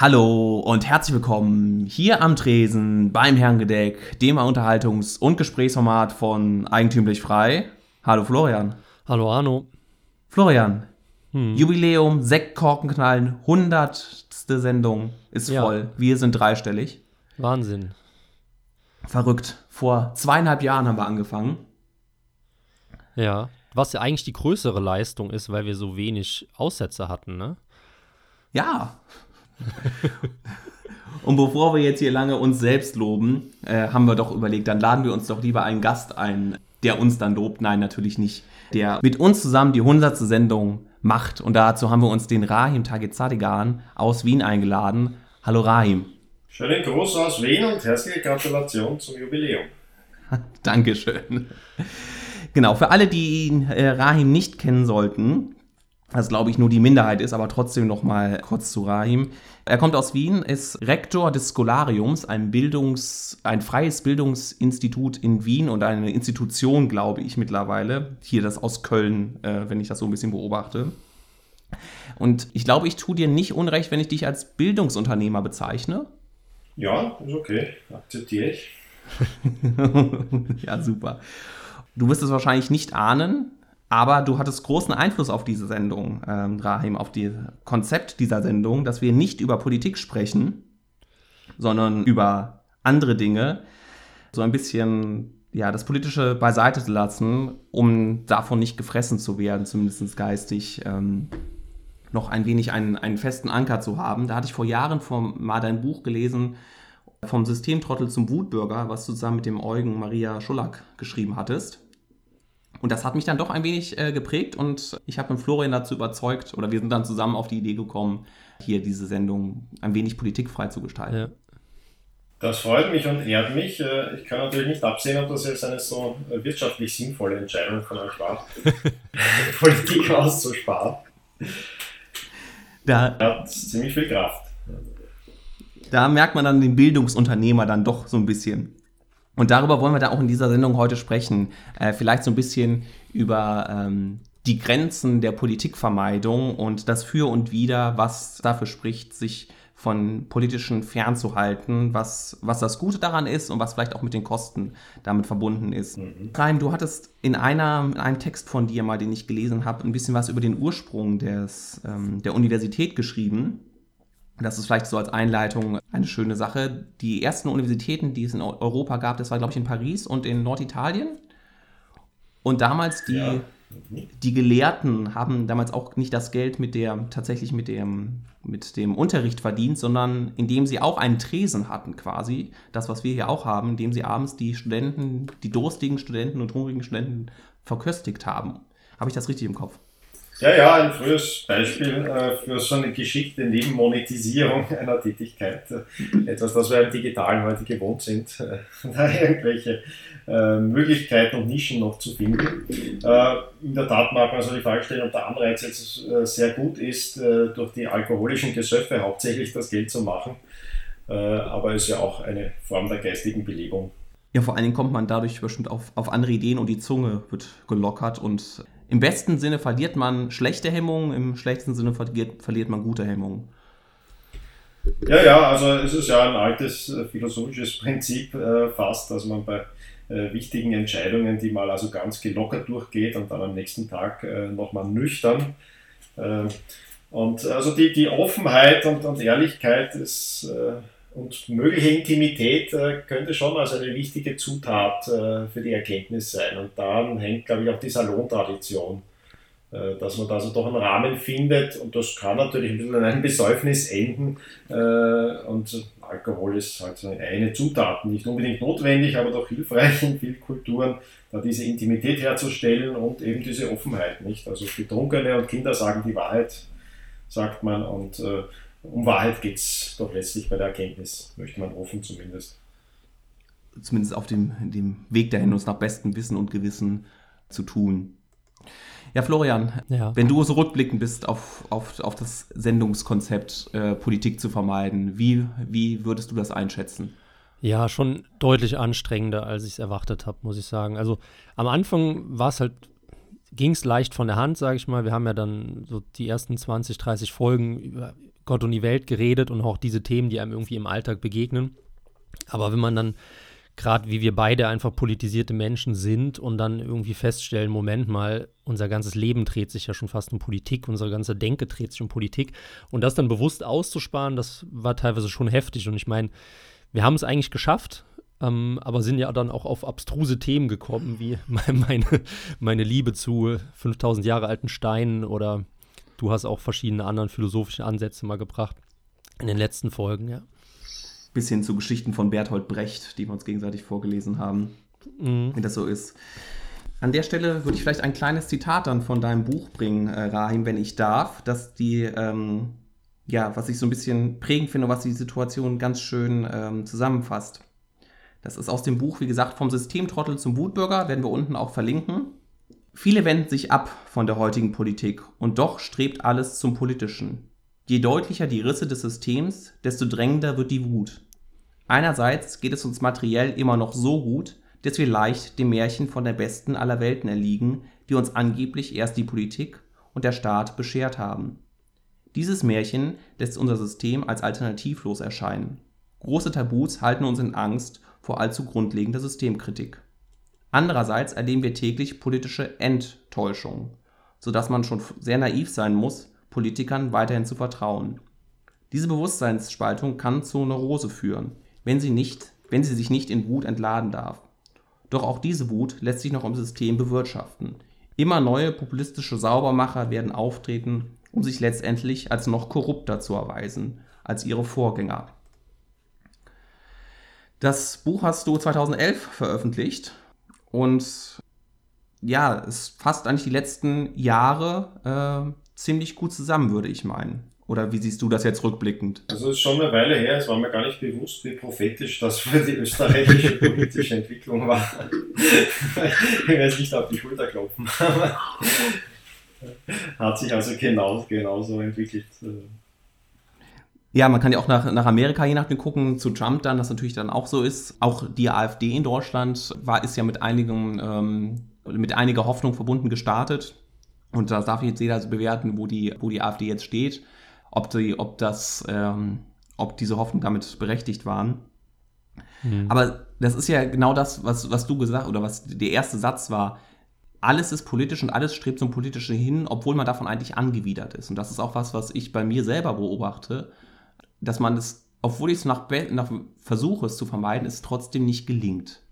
Hallo und herzlich willkommen hier am Tresen beim Herrengedeck, dem Unterhaltungs- und Gesprächsformat von Eigentümlich Frei. Hallo Florian. Hallo Arno. Florian, hm. Jubiläum, Sektkorken knallen, hundertste Sendung ist ja. voll. Wir sind dreistellig. Wahnsinn. Verrückt. Vor zweieinhalb Jahren haben wir angefangen. Ja, was ja eigentlich die größere Leistung ist, weil wir so wenig Aussätze hatten, ne? Ja, Und bevor wir jetzt hier lange uns selbst loben, äh, haben wir doch überlegt, dann laden wir uns doch lieber einen Gast ein, der uns dann lobt. Nein, natürlich nicht. Der mit uns zusammen die 100. Sendung macht. Und dazu haben wir uns den Rahim Tagezadigan aus Wien eingeladen. Hallo Rahim. Schönen Gruß aus Wien und herzliche Gratulation zum Jubiläum. Dankeschön. Genau, für alle, die ihn, äh, Rahim nicht kennen sollten, was glaube ich nur die Minderheit ist, aber trotzdem noch mal kurz zu Rahim. Er kommt aus Wien, ist Rektor des Scholariums, ein Bildungs, ein freies Bildungsinstitut in Wien und eine Institution, glaube ich mittlerweile. Hier das aus Köln, äh, wenn ich das so ein bisschen beobachte. Und ich glaube, ich tue dir nicht unrecht, wenn ich dich als Bildungsunternehmer bezeichne. Ja, ist okay, akzeptiere ich. ja, super. Du wirst es wahrscheinlich nicht ahnen, aber du hattest großen Einfluss auf diese Sendung, ähm, Rahim, auf das Konzept dieser Sendung, dass wir nicht über Politik sprechen, sondern über andere Dinge. So ein bisschen ja, das Politische beiseite zu lassen, um davon nicht gefressen zu werden, zumindest geistig. Ähm, noch ein wenig einen, einen festen Anker zu haben. Da hatte ich vor Jahren vom, mal dein Buch gelesen, vom Systemtrottel zum Wutbürger, was du zusammen mit dem Eugen Maria Schullack geschrieben hattest. Und das hat mich dann doch ein wenig äh, geprägt und ich habe mit Florian dazu überzeugt, oder wir sind dann zusammen auf die Idee gekommen, hier diese Sendung ein wenig politikfrei zu gestalten. Ja. Das freut mich und ehrt mich. Äh, ich kann natürlich nicht absehen, ob das jetzt eine so äh, wirtschaftlich sinnvolle Entscheidung von euch war, Politik auszusparen. Da hat ziemlich viel Kraft. Da merkt man dann den Bildungsunternehmer dann doch so ein bisschen. Und darüber wollen wir da auch in dieser Sendung heute sprechen. Äh, vielleicht so ein bisschen über ähm, die Grenzen der Politikvermeidung und das Für und Wider, was dafür spricht, sich von politischen fernzuhalten, was, was das Gute daran ist und was vielleicht auch mit den Kosten damit verbunden ist. Mhm. Reim, du hattest in, einer, in einem Text von dir mal, den ich gelesen habe, ein bisschen was über den Ursprung des, ähm, der Universität geschrieben. Das ist vielleicht so als Einleitung eine schöne Sache. Die ersten Universitäten, die es in Europa gab, das war, glaube ich, in Paris und in Norditalien. Und damals die, ja. die Gelehrten haben damals auch nicht das Geld mit der, tatsächlich mit dem, mit dem Unterricht verdient, sondern indem sie auch einen Tresen hatten quasi. Das, was wir hier auch haben, indem sie abends die Studenten, die durstigen Studenten und hungrigen Studenten verköstigt haben. Habe ich das richtig im Kopf? Ja, ja, ein frühes Beispiel äh, für so eine geschickte Nebenmonetisierung einer Tätigkeit. Äh, etwas, das wir im Digitalen heute gewohnt sind, äh, da irgendwelche Möglichkeiten und Nischen noch zu finden. In der Tat mag man also die Frage stellen, ob der Anreiz jetzt sehr gut ist, durch die alkoholischen Gesöffe hauptsächlich das Geld zu machen. aber es ist ja auch eine Form der geistigen Belebung. Ja, vor allen Dingen kommt man dadurch bestimmt auf, auf andere Ideen und die Zunge wird gelockert und im besten Sinne verliert man schlechte Hemmungen, im schlechtesten Sinne verliert, verliert man gute Hemmungen. Ja, ja, also es ist ja ein altes äh, philosophisches Prinzip äh, fast, dass man bei äh, wichtigen Entscheidungen, die mal also ganz gelockert durchgeht und dann am nächsten Tag äh, nochmal nüchtern. Äh, und also die, die Offenheit und, und Ehrlichkeit ist äh, und mögliche Intimität äh, könnte schon als eine wichtige Zutat äh, für die Erkenntnis sein. Und daran hängt, glaube ich, auch die Salontradition. Äh, dass man da also doch einen Rahmen findet und das kann natürlich ein bisschen in einem Besäufnis enden. Äh, und Alkohol ist halt eine Zutat, nicht unbedingt notwendig, aber doch hilfreich in vielen Kulturen, da diese Intimität herzustellen und eben diese Offenheit. Nicht? Also Betrunkene und Kinder sagen die Wahrheit, sagt man. Und äh, um Wahrheit geht es doch letztlich bei der Erkenntnis, möchte man hoffen zumindest. Zumindest auf dem, dem Weg dahin, uns nach bestem Wissen und Gewissen zu tun. Ja, Florian, ja. wenn du so rückblickend bist auf, auf, auf das Sendungskonzept, äh, Politik zu vermeiden, wie, wie würdest du das einschätzen? Ja, schon deutlich anstrengender, als ich es erwartet habe, muss ich sagen. Also am Anfang war es halt ging es leicht von der Hand, sage ich mal. Wir haben ja dann so die ersten 20, 30 Folgen über Gott und die Welt geredet und auch diese Themen, die einem irgendwie im Alltag begegnen. Aber wenn man dann gerade wie wir beide einfach politisierte Menschen sind und dann irgendwie feststellen, Moment mal, unser ganzes Leben dreht sich ja schon fast um Politik, unsere ganze Denke dreht sich um Politik und das dann bewusst auszusparen, das war teilweise schon heftig und ich meine, wir haben es eigentlich geschafft, ähm, aber sind ja dann auch auf abstruse Themen gekommen, wie meine, meine Liebe zu 5000 Jahre alten Steinen oder du hast auch verschiedene andere philosophische Ansätze mal gebracht in den letzten Folgen, ja. Bis hin zu Geschichten von Bertolt Brecht, die wir uns gegenseitig vorgelesen haben, mhm. wie das so ist. An der Stelle würde ich vielleicht ein kleines Zitat dann von deinem Buch bringen, äh, Rahim, wenn ich darf, dass die, ähm, ja, was ich so ein bisschen prägend finde, was die Situation ganz schön ähm, zusammenfasst. Das ist aus dem Buch, wie gesagt, vom Systemtrottel zum Wutbürger, werden wir unten auch verlinken. Viele wenden sich ab von der heutigen Politik und doch strebt alles zum Politischen. Je deutlicher die Risse des Systems, desto drängender wird die Wut. Einerseits geht es uns materiell immer noch so gut, dass wir leicht dem Märchen von der besten aller Welten erliegen, die uns angeblich erst die Politik und der Staat beschert haben. Dieses Märchen lässt unser System als alternativlos erscheinen. Große Tabus halten uns in Angst vor allzu grundlegender Systemkritik. Andererseits erleben wir täglich politische Enttäuschung, sodass man schon sehr naiv sein muss, Politikern weiterhin zu vertrauen. Diese Bewusstseinsspaltung kann zu Neurose führen, wenn sie, nicht, wenn sie sich nicht in Wut entladen darf. Doch auch diese Wut lässt sich noch im System bewirtschaften. Immer neue populistische Saubermacher werden auftreten, um sich letztendlich als noch korrupter zu erweisen als ihre Vorgänger. Das Buch hast du 2011 veröffentlicht und ja, es fasst eigentlich die letzten Jahre äh, ziemlich gut zusammen, würde ich meinen. Oder wie siehst du das jetzt rückblickend? Also es ist schon eine Weile her, es war mir gar nicht bewusst, wie prophetisch das für die österreichische politische Entwicklung war. ich will jetzt nicht auf die Schulter klopfen, hat sich also genau, genauso entwickelt. Ja, man kann ja auch nach, nach Amerika je nachdem gucken, zu Trump dann, das natürlich dann auch so ist. Auch die AfD in Deutschland war, ist ja mit einigen, ähm, mit einiger Hoffnung verbunden gestartet. Und da darf jetzt jeder bewerten, wo die, wo die AfD jetzt steht, ob, die, ob, das, ähm, ob diese Hoffnung damit berechtigt waren. Mhm. Aber das ist ja genau das, was, was du gesagt oder was der erste Satz war. Alles ist politisch und alles strebt zum Politischen hin, obwohl man davon eigentlich angewidert ist. Und das ist auch was, was ich bei mir selber beobachte dass man es, obwohl ich es nach, nach versuche, es zu vermeiden, es trotzdem nicht gelingt.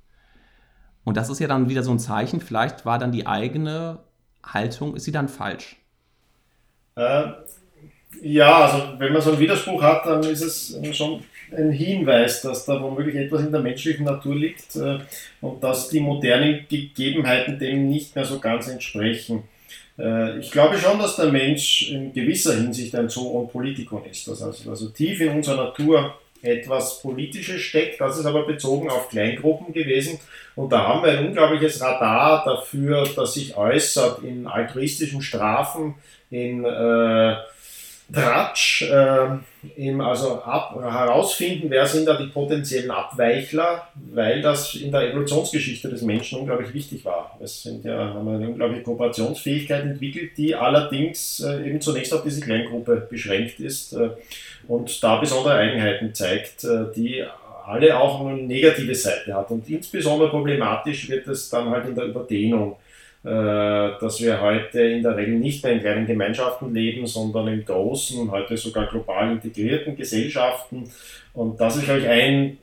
Und das ist ja dann wieder so ein Zeichen, vielleicht war dann die eigene Haltung, ist sie dann falsch? Äh, ja, also wenn man so einen Widerspruch hat, dann ist es schon ein Hinweis, dass da womöglich etwas in der menschlichen Natur liegt äh, und dass die modernen Gegebenheiten dem nicht mehr so ganz entsprechen. Äh, ich glaube schon, dass der Mensch in gewisser Hinsicht ein Zoon Politikon ist, dass also, also tief in unserer Natur etwas Politisches steckt. Das ist aber bezogen auf Kleingruppen gewesen. Und da haben wir ein unglaubliches Radar dafür, das sich äußert in altruistischen Strafen, in äh, Tratsch, äh, eben also ab, herausfinden, wer sind da die potenziellen Abweichler, weil das in der Evolutionsgeschichte des Menschen unglaublich wichtig war. Es sind ja, haben eine unglaubliche Kooperationsfähigkeit entwickelt, die allerdings äh, eben zunächst auf diese Kleingruppe beschränkt ist äh, und da besondere Eigenheiten zeigt, äh, die alle auch eine negative Seite hat. Und insbesondere problematisch wird es dann halt in der Überdehnung dass wir heute in der Regel nicht mehr in kleinen Gemeinschaften leben, sondern in großen, heute sogar global integrierten Gesellschaften. Und das ist, glaube ich, ein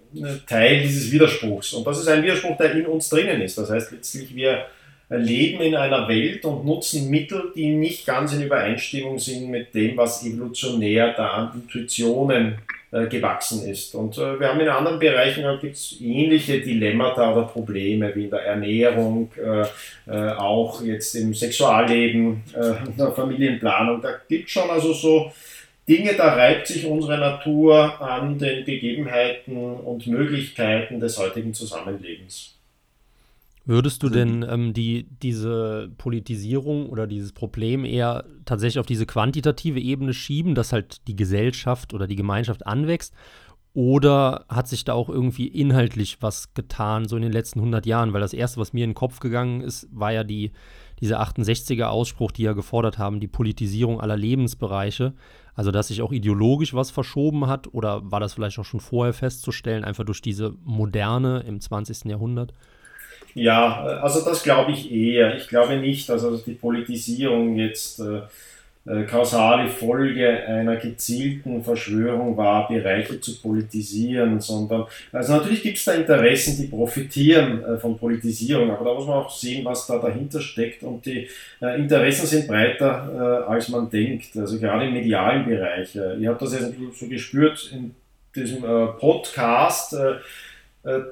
Teil dieses Widerspruchs. Und das ist ein Widerspruch, der in uns drinnen ist. Das heißt letztlich, wir leben in einer Welt und nutzen Mittel, die nicht ganz in Übereinstimmung sind mit dem, was evolutionär da an Intuitionen äh, gewachsen ist. Und äh, wir haben in anderen Bereichen halt gibt's ähnliche Dilemmata oder Probleme wie in der Ernährung, äh, äh auch jetzt im Sexualleben, äh, in der Familienplanung. Da gibt es schon also so Dinge, da reibt sich unsere Natur an den Gegebenheiten und Möglichkeiten des heutigen Zusammenlebens. Würdest du denn ähm, die, diese Politisierung oder dieses Problem eher tatsächlich auf diese quantitative Ebene schieben, dass halt die Gesellschaft oder die Gemeinschaft anwächst? Oder hat sich da auch irgendwie inhaltlich was getan, so in den letzten 100 Jahren? Weil das Erste, was mir in den Kopf gegangen ist, war ja die, dieser 68er-Ausspruch, die ja gefordert haben, die Politisierung aller Lebensbereiche, also dass sich auch ideologisch was verschoben hat oder war das vielleicht auch schon vorher festzustellen, einfach durch diese Moderne im 20. Jahrhundert? Ja, also das glaube ich eher. Ich glaube nicht, also dass die Politisierung jetzt äh, äh, kausale Folge einer gezielten Verschwörung war, Bereiche zu politisieren, sondern, also natürlich gibt es da Interessen, die profitieren äh, von Politisierung, aber da muss man auch sehen, was da dahinter steckt und die äh, Interessen sind breiter, als man denkt, also gerade im medialen Bereich. Ihr habt das jetzt so gespürt in diesem Podcast,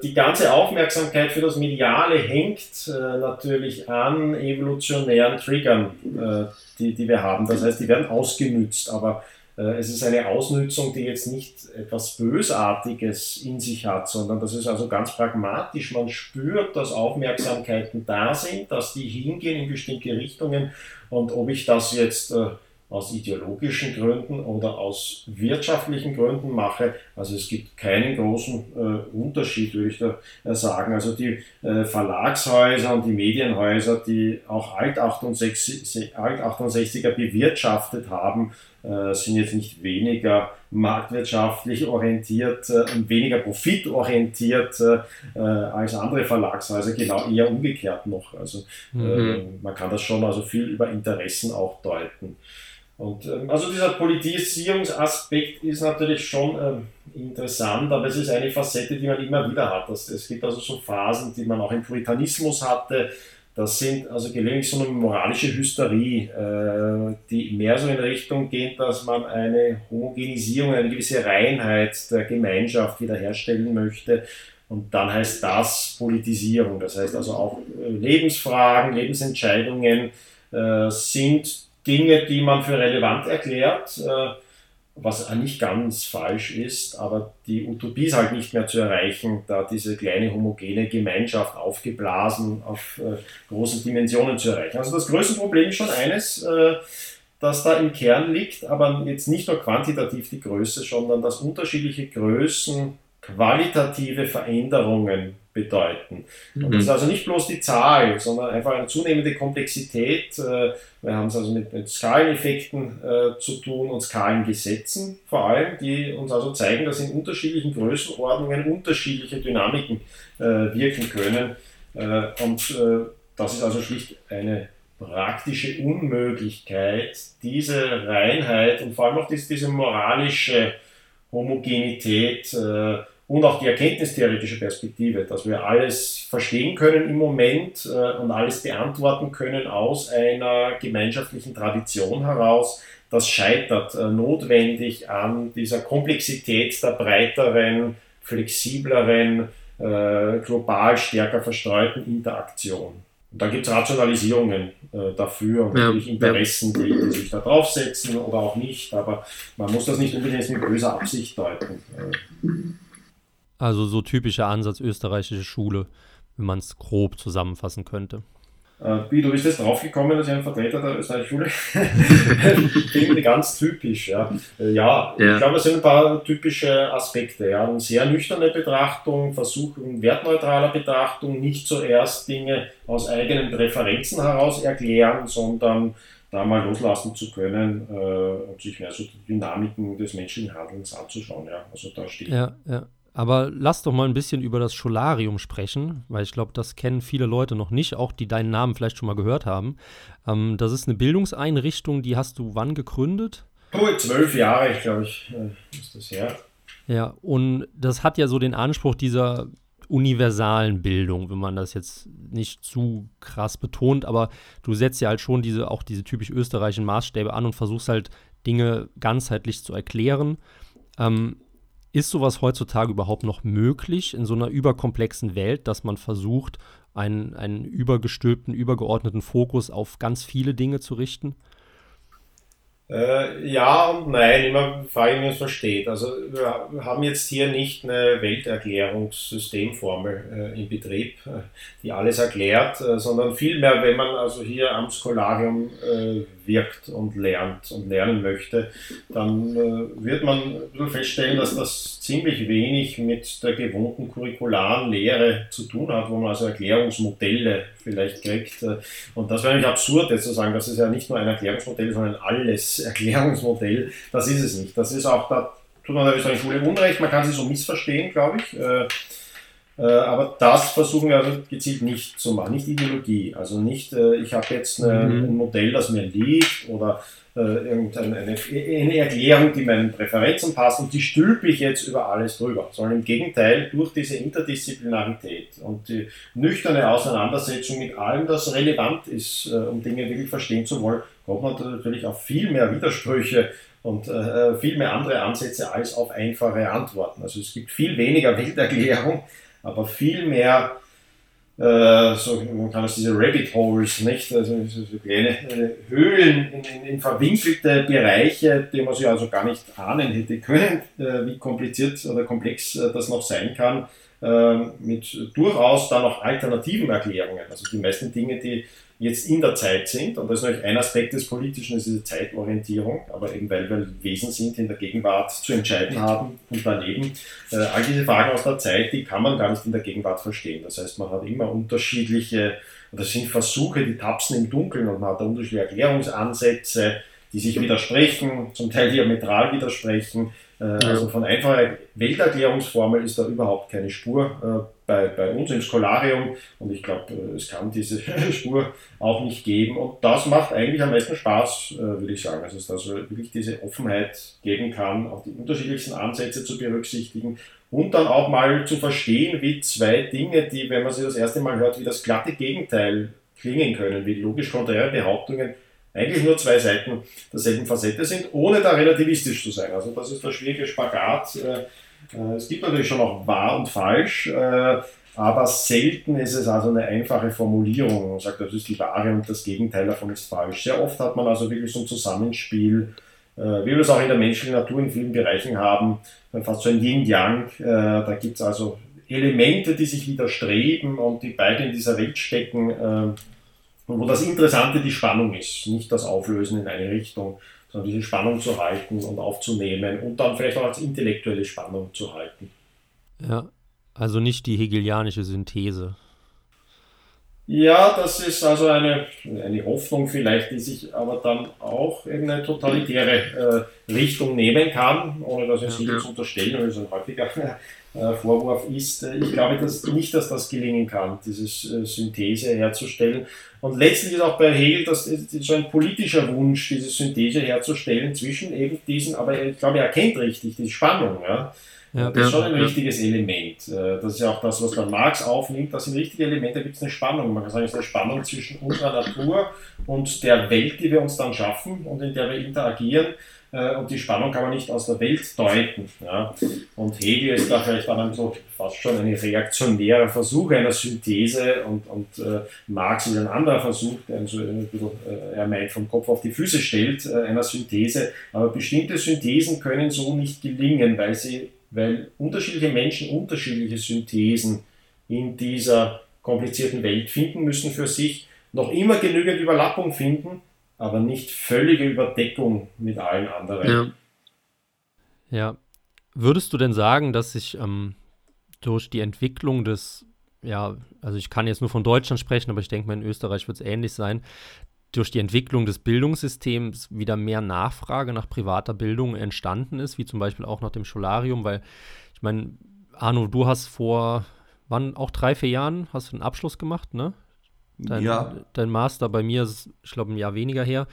die ganze Aufmerksamkeit für das Mediale hängt äh, natürlich an evolutionären Triggern, äh, die, die wir haben. Das heißt, die werden ausgenützt, aber äh, es ist eine Ausnützung, die jetzt nicht etwas Bösartiges in sich hat, sondern das ist also ganz pragmatisch. Man spürt, dass Aufmerksamkeiten da sind, dass die hingehen in bestimmte Richtungen und ob ich das jetzt aus ideologischen Gründen oder aus wirtschaftlichen Gründen mache. Also es gibt keinen großen äh, Unterschied, würde ich da äh, sagen. Also die äh, Verlagshäuser und die Medienhäuser, die auch Alt-68er Alt bewirtschaftet haben, äh, sind jetzt nicht weniger marktwirtschaftlich orientiert äh, und weniger profitorientiert äh, als andere Verlagshäuser, genau eher umgekehrt noch. Also mhm. man kann das schon also viel über Interessen auch deuten. Und ähm, also dieser Politisierungsaspekt ist natürlich schon ähm, interessant, aber es ist eine Facette, die man immer wieder hat. Das, es gibt also so Phasen, die man auch im Puritanismus hatte. Das sind also gelegentlich so eine moralische Hysterie, äh, die mehr so in Richtung geht, dass man eine Homogenisierung, eine gewisse Reinheit der Gemeinschaft wiederherstellen möchte. Und dann heißt das Politisierung. Das heißt also auch äh, Lebensfragen, Lebensentscheidungen äh, sind Dinge, die man für relevant erklärt, äh, was nicht ganz falsch ist, aber die Utopie ist halt nicht mehr zu erreichen, da diese kleine homogene Gemeinschaft aufgeblasen auf äh, großen Dimensionen zu erreichen. Also das größte Problem ist schon eines, äh, das da im Kern liegt, aber jetzt nicht nur quantitativ die Größe, sondern dass unterschiedliche Größen qualitative Veränderungen bedeuten. Und das ist also nicht bloß die Zahl, sondern einfach eine zunehmende Komplexität. Äh, wir haben es also mit, mit Skaleneffekten äh, zu tun und Skalengesetzen vor allem, die uns also zeigen, dass in unterschiedlichen Größenordnungen unterschiedliche Dynamiken äh, wirken können. Äh, und äh, das ist also schlicht eine praktische Unmöglichkeit, diese Reinheit und vor allem auch diese, diese moralische Homogenität äh, und auch die erkenntnistheoretische Perspektive, dass wir alles verstehen können im Moment äh, und alles beantworten können aus einer gemeinschaftlichen Tradition heraus. Das scheitert äh, notwendig an dieser Komplexität der breiteren, flexibleren, äh, global stärker verstreuten Interaktion. Und da gibt es Rationalisierungen äh, dafür und ja, natürlich Interessen, ja. die, die, sich da draufsetzen oder auch nicht, aber man muss das nicht unbedingt mit böser Absicht deuten. Also so typischer Ansatz österreichische Schule, wenn man es grob zusammenfassen könnte. Äh, wie, du bist jetzt draufgekommen, dass ich ein Vertreter der österreichischen Schule bin? ganz typisch. Ja, äh, ja, ja. ich glaube, es sind ein paar typische Aspekte. Ja. Eine sehr nüchterne Betrachtung, Versuchen wertneutraler Betrachtung, nicht zuerst Dinge aus eigenen Präferenzen heraus erklären, sondern da mal loslassen zu können äh, und sich mehr so die Dynamiken des menschlichen Handelns anzuschauen. Ja. Also da steht. Ja, ja. Aber lass doch mal ein bisschen über das Scholarium sprechen, weil ich glaube, das kennen viele Leute noch nicht, auch die deinen Namen vielleicht schon mal gehört haben. Ähm, das ist eine Bildungseinrichtung, die hast du wann gegründet? Oh, zwölf Jahre, glaube ich, äh, ist das her. Ja, und das hat ja so den Anspruch dieser universalen Bildung, wenn man das jetzt nicht zu krass betont, aber du setzt ja halt schon diese, auch diese typisch österreichischen Maßstäbe an und versuchst halt Dinge ganzheitlich zu erklären. Ähm, ist sowas heutzutage überhaupt noch möglich in so einer überkomplexen Welt, dass man versucht, einen, einen übergestülpten, übergeordneten Fokus auf ganz viele Dinge zu richten? Äh, ja und nein, immer frage ich mich, was versteht. Also wir haben jetzt hier nicht eine Welterklärungssystemformel äh, in Betrieb, äh, die alles erklärt, äh, sondern vielmehr, wenn man also hier am Skolarium äh, wirkt und lernt und lernen möchte, dann äh, wird man feststellen, dass das ziemlich wenig mit der gewohnten curricularen Lehre zu tun hat, wo man also Erklärungsmodelle vielleicht kriegt. Und das wäre eigentlich absurd, jetzt zu sagen, das ist ja nicht nur ein Erklärungsmodell, sondern alles Erklärungsmodell. Das ist es nicht. Das ist auch, da tut man der österreichischen Schule Unrecht, man kann sie so missverstehen, glaube ich. Äh, aber das versuchen wir also gezielt nicht zu machen, nicht Ideologie. Also nicht, äh, ich habe jetzt eine, mhm. ein Modell, das mir liegt oder äh, irgendeine eine, eine Erklärung, die meinen Präferenzen passt und die stülpe ich jetzt über alles drüber, sondern im Gegenteil durch diese Interdisziplinarität und die nüchterne Auseinandersetzung mit allem, das relevant ist, um Dinge wirklich verstehen zu wollen, kommt man natürlich auf viel mehr Widersprüche und viel mehr andere Ansätze als auf einfache Antworten. Also es gibt viel weniger Welterklärung, aber viel mehr äh, so, man kann es diese Rabbit Holes, nicht? Also so kleine äh, Höhlen in, in, in, verwinkelte Bereiche, die man sich also gar nicht ahnen hätte können, äh, wie kompliziert oder komplex äh, das noch sein kann, äh, mit durchaus dann noch alternativen Erklärungen. Also die meisten Dinge, die jetzt in der Zeit sind. Und das ist natürlich ein Aspekt des Politischen, ist diese Zeitorientierung, aber eben weil wir Wesen sind, die in der Gegenwart zu entscheiden haben und daneben. Äh, all diese Fragen aus der Zeit, die kann man gar nicht in der Gegenwart verstehen. Das heißt, man hat immer unterschiedliche, oder sind Versuche, die tapsen im Dunkeln und man hat unterschiedliche Erklärungsansätze, die sich widersprechen, zum Teil diametral widersprechen. Äh, also von einfacher Welterklärungsformel ist da überhaupt keine Spur äh, bei, bei uns im Skolarium und ich glaube, äh, es kann diese Spur auch nicht geben und das macht eigentlich am meisten Spaß, würde ich sagen. Also, dass es wirklich diese Offenheit geben kann, auch die unterschiedlichsten Ansätze zu berücksichtigen und dann auch mal zu verstehen, wie zwei Dinge, die, wenn man sie das erste Mal hört, wie das glatte Gegenteil klingen können, wie logisch konträre Behauptungen eigentlich nur zwei Seiten derselben Facette sind, ohne da relativistisch zu sein. Also das ist der schwierige Spagat. Äh, äh, es gibt natürlich schon auch wahr und falsch, äh, aber selten ist es also eine einfache Formulierung. Man sagt, das ist die Wahre und das Gegenteil davon ist falsch. Sehr oft hat man also wirklich so ein Zusammenspiel, wie wir es auch in der menschlichen Natur in vielen Bereichen haben, fast so ein Yin-Yang. Da gibt es also Elemente, die sich widerstreben und die beide in dieser Welt stecken wo das Interessante die Spannung ist, nicht das Auflösen in eine Richtung, sondern diese Spannung zu halten und aufzunehmen und dann vielleicht auch als intellektuelle Spannung zu halten. Ja, also nicht die hegelianische Synthese. Ja, das ist also eine, eine Hoffnung vielleicht, die sich aber dann auch in eine totalitäre äh, Richtung nehmen kann, ohne dass ich ja, zu unterstellen, weil es ein häufiger Vorwurf ist. Äh, ich glaube dass, nicht, dass das gelingen kann, diese äh, Synthese herzustellen. Und letztlich ist auch bei Hegel das so ein politischer Wunsch, diese Synthese herzustellen zwischen eben diesen, aber ich glaube, er erkennt richtig die Spannung. Ja? Ja, das ist schon ein richtiges Element. Das ist ja auch das, was dann Marx aufnimmt. Das sind richtige Elemente, da gibt es eine Spannung. Man kann sagen, es ist eine Spannung zwischen unserer Natur und der Welt, die wir uns dann schaffen und in der wir interagieren. Äh, und die Spannung kann man nicht aus der Welt deuten. Ja. Und Hegel ist da vielleicht dann so fast schon ein reaktionärer Versuch einer Synthese und, und äh, Marx ist ein anderer Versuch, der so ein bisschen, äh, er meint, vom Kopf auf die Füße stellt, äh, einer Synthese. Aber bestimmte Synthesen können so nicht gelingen, weil, sie, weil unterschiedliche Menschen unterschiedliche Synthesen in dieser komplizierten Welt finden müssen für sich, noch immer genügend Überlappung finden, aber nicht völlige Überdeckung mit allen anderen. Ja. ja. Würdest du denn sagen, dass sich ähm, durch die Entwicklung des, ja, also ich kann jetzt nur von Deutschland sprechen, aber ich denke mal in Österreich wird es ähnlich sein, durch die Entwicklung des Bildungssystems wieder mehr Nachfrage nach privater Bildung entstanden ist, wie zum Beispiel auch nach dem Scholarium, weil ich meine, Arno, du hast vor, wann, auch drei, vier Jahren, hast du einen Abschluss gemacht, ne? Dein, ja. dein Master bei mir ist, ich glaube, ein Jahr weniger her.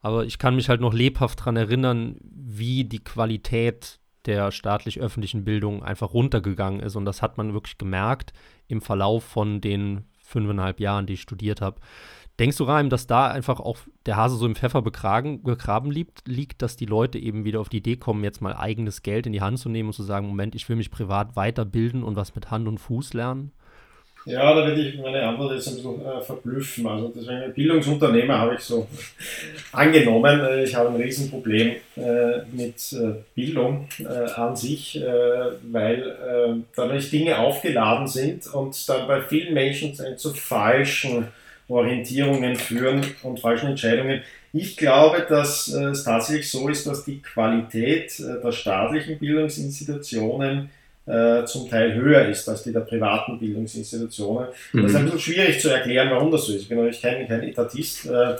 Aber ich kann mich halt noch lebhaft daran erinnern, wie die Qualität der staatlich-öffentlichen Bildung einfach runtergegangen ist. Und das hat man wirklich gemerkt im Verlauf von den fünfeinhalb Jahren, die ich studiert habe. Denkst du, Reim, dass da einfach auch der Hase so im Pfeffer begraben, begraben liegt, liegt, dass die Leute eben wieder auf die Idee kommen, jetzt mal eigenes Geld in die Hand zu nehmen und zu sagen, Moment, ich will mich privat weiterbilden und was mit Hand und Fuß lernen? Ja, da werde ich meine Antwort jetzt ein bisschen äh, verblüffen. Also deswegen Bildungsunternehmer habe ich so angenommen. Äh, ich habe ein Riesenproblem äh, mit äh, Bildung äh, an sich, weil dadurch Dinge aufgeladen sind und dann bei vielen Menschen zu falschen Orientierungen führen und falschen Entscheidungen. Ich glaube, dass es tatsächlich so ist, dass die Qualität der staatlichen Bildungsinstitutionen äh, zum Teil höher ist als die der privaten Bildungsinstitutionen. Mhm. Das ist ein bisschen schwierig zu erklären, warum das so ist. Ich bin natürlich kein, kein Etatist äh,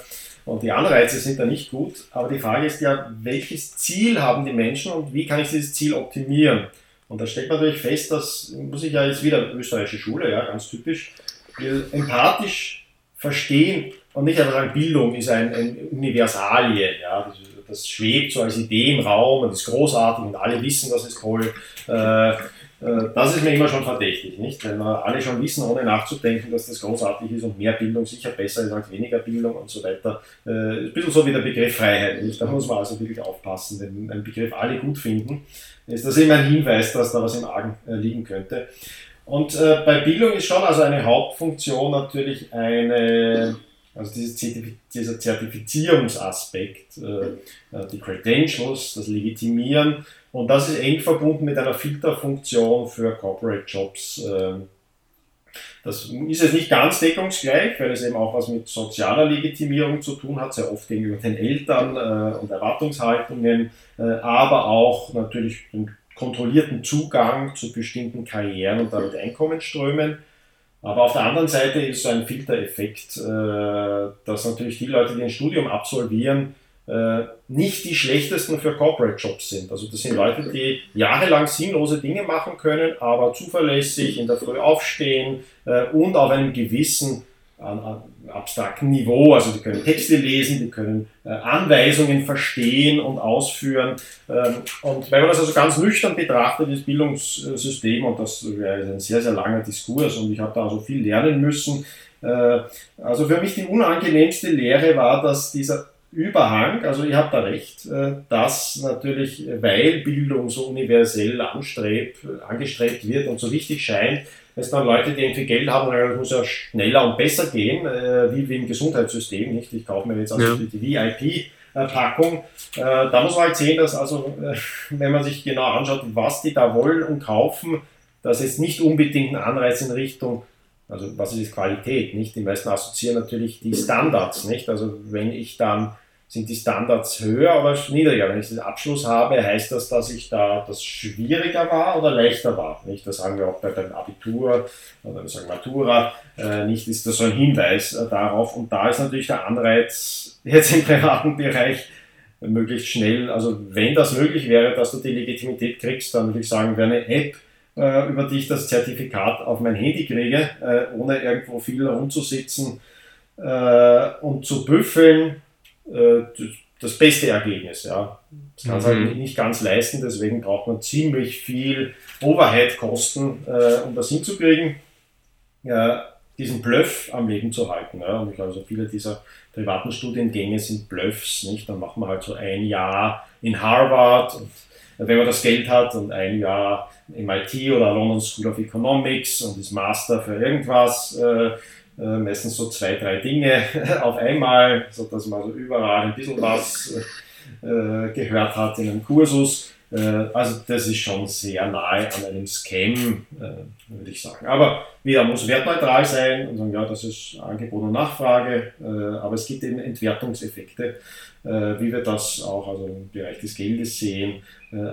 und die Anreize sind da nicht gut, aber die Frage ist ja, welches Ziel haben die Menschen und wie kann ich dieses Ziel optimieren? Und da stellt man natürlich fest, dass, muss ich ja jetzt wieder österreichische Schule, ja, ganz typisch, empathisch verstehen und nicht einfach sagen, Bildung ist ein, ein Universalie, ja, das, das, schwebt so als Idee im Raum und ist großartig und alle wissen, dass es toll. Äh, das ist mir immer schon verdächtig, nicht? Wenn wir alle schon wissen, ohne nachzudenken, dass das großartig ist und mehr Bildung sicher besser ist als weniger Bildung und so weiter. Äh, ein bisschen so wie der Begriff Freiheit, nicht? Da muss man also wirklich aufpassen. Wenn ein Begriff alle gut finden, ist das immer ein Hinweis, dass da was im Argen äh, liegen könnte. Und äh, bei Bildung ist schon also eine Hauptfunktion natürlich eine, also dieser Zertifizierungsaspekt, äh, die Credentials, das Legitimieren und das ist eng verbunden mit einer Filterfunktion für Corporate Jobs. Ähm, das ist jetzt nicht ganz deckungsgleich, weil es eben auch was mit sozialer Legitimierung zu tun hat, sehr oft gegenüber den Eltern äh, und Erwartungshaltungen, äh, aber auch natürlich den kontrollierten Zugang zu bestimmten Karrieren und damit Einkommensströmen. Aber auf der anderen Seite ist so ein Filtereffekt, äh, dass natürlich die Leute, die ein Studium absolvieren, äh, nicht die schlechtesten für Corporate Jobs sind. Also das sind Leute, die jahrelang sinnlose Dinge machen können, aber zuverlässig in der Früh aufstehen äh, und auf einem gewissen abstrakten Niveau, also die können Texte lesen, die können äh, Anweisungen verstehen und ausführen. Ähm, und wenn man das also ganz nüchtern betrachtet, das Bildungssystem, und das wäre ein sehr, sehr langer Diskurs und ich habe da also viel lernen müssen, äh, also für mich die unangenehmste Lehre war, dass dieser Überhang, also ihr habt da recht, äh, dass natürlich, weil Bildung so universell anstrebt, angestrebt wird und so wichtig scheint, dass dann Leute, die irgendwie Geld haben, das muss ja schneller und besser gehen, äh, wie, wie im Gesundheitssystem, nicht? Ich kaufe mir jetzt also ja. die VIP-Packung. Äh, da muss man halt sehen, dass also, wenn man sich genau anschaut, was die da wollen und kaufen, dass es nicht unbedingt ein Anreiz in Richtung also was ist Qualität, nicht? Die meisten assoziieren natürlich die Standards, nicht? Also wenn ich dann sind die Standards höher oder niedriger? Wenn ich den Abschluss habe, heißt das, dass ich da das schwieriger war oder leichter war? Nicht? Das sagen wir auch bei beim Abitur oder wir sagen Matura. Äh, nicht ist das so ein Hinweis äh, darauf. Und da ist natürlich der Anreiz jetzt im privaten Bereich möglichst schnell, also wenn das möglich wäre, dass du die Legitimität kriegst, dann würde ich sagen, wäre eine App, äh, über die ich das Zertifikat auf mein Handy kriege, äh, ohne irgendwo viel rumzusitzen äh, und zu büffeln, äh, das beste Ergebnis. Ja. Das kann es halt mhm. halt nicht ganz leisten, deswegen braucht man ziemlich viel Overhead-Kosten, äh, um das hinzukriegen, ja, diesen Bluff am Leben zu halten. Ja. Und ich glaube, so viele dieser privaten Studiengänge sind Bluffs. Nicht? Dann macht man halt so ein Jahr in Harvard, und, wenn man das Geld hat, und ein Jahr MIT oder London School of Economics und ist Master für irgendwas. Äh, äh, meistens so zwei, drei Dinge auf einmal, sodass man also überall ein bisschen was äh, gehört hat in einem Kursus. Äh, also das ist schon sehr nahe an einem Scam, äh, würde ich sagen. Aber wieder muss wertneutral sein und sagen, ja, das ist Angebot und Nachfrage, äh, aber es gibt eben Entwertungseffekte, wie wir das auch also im Bereich des Geldes sehen.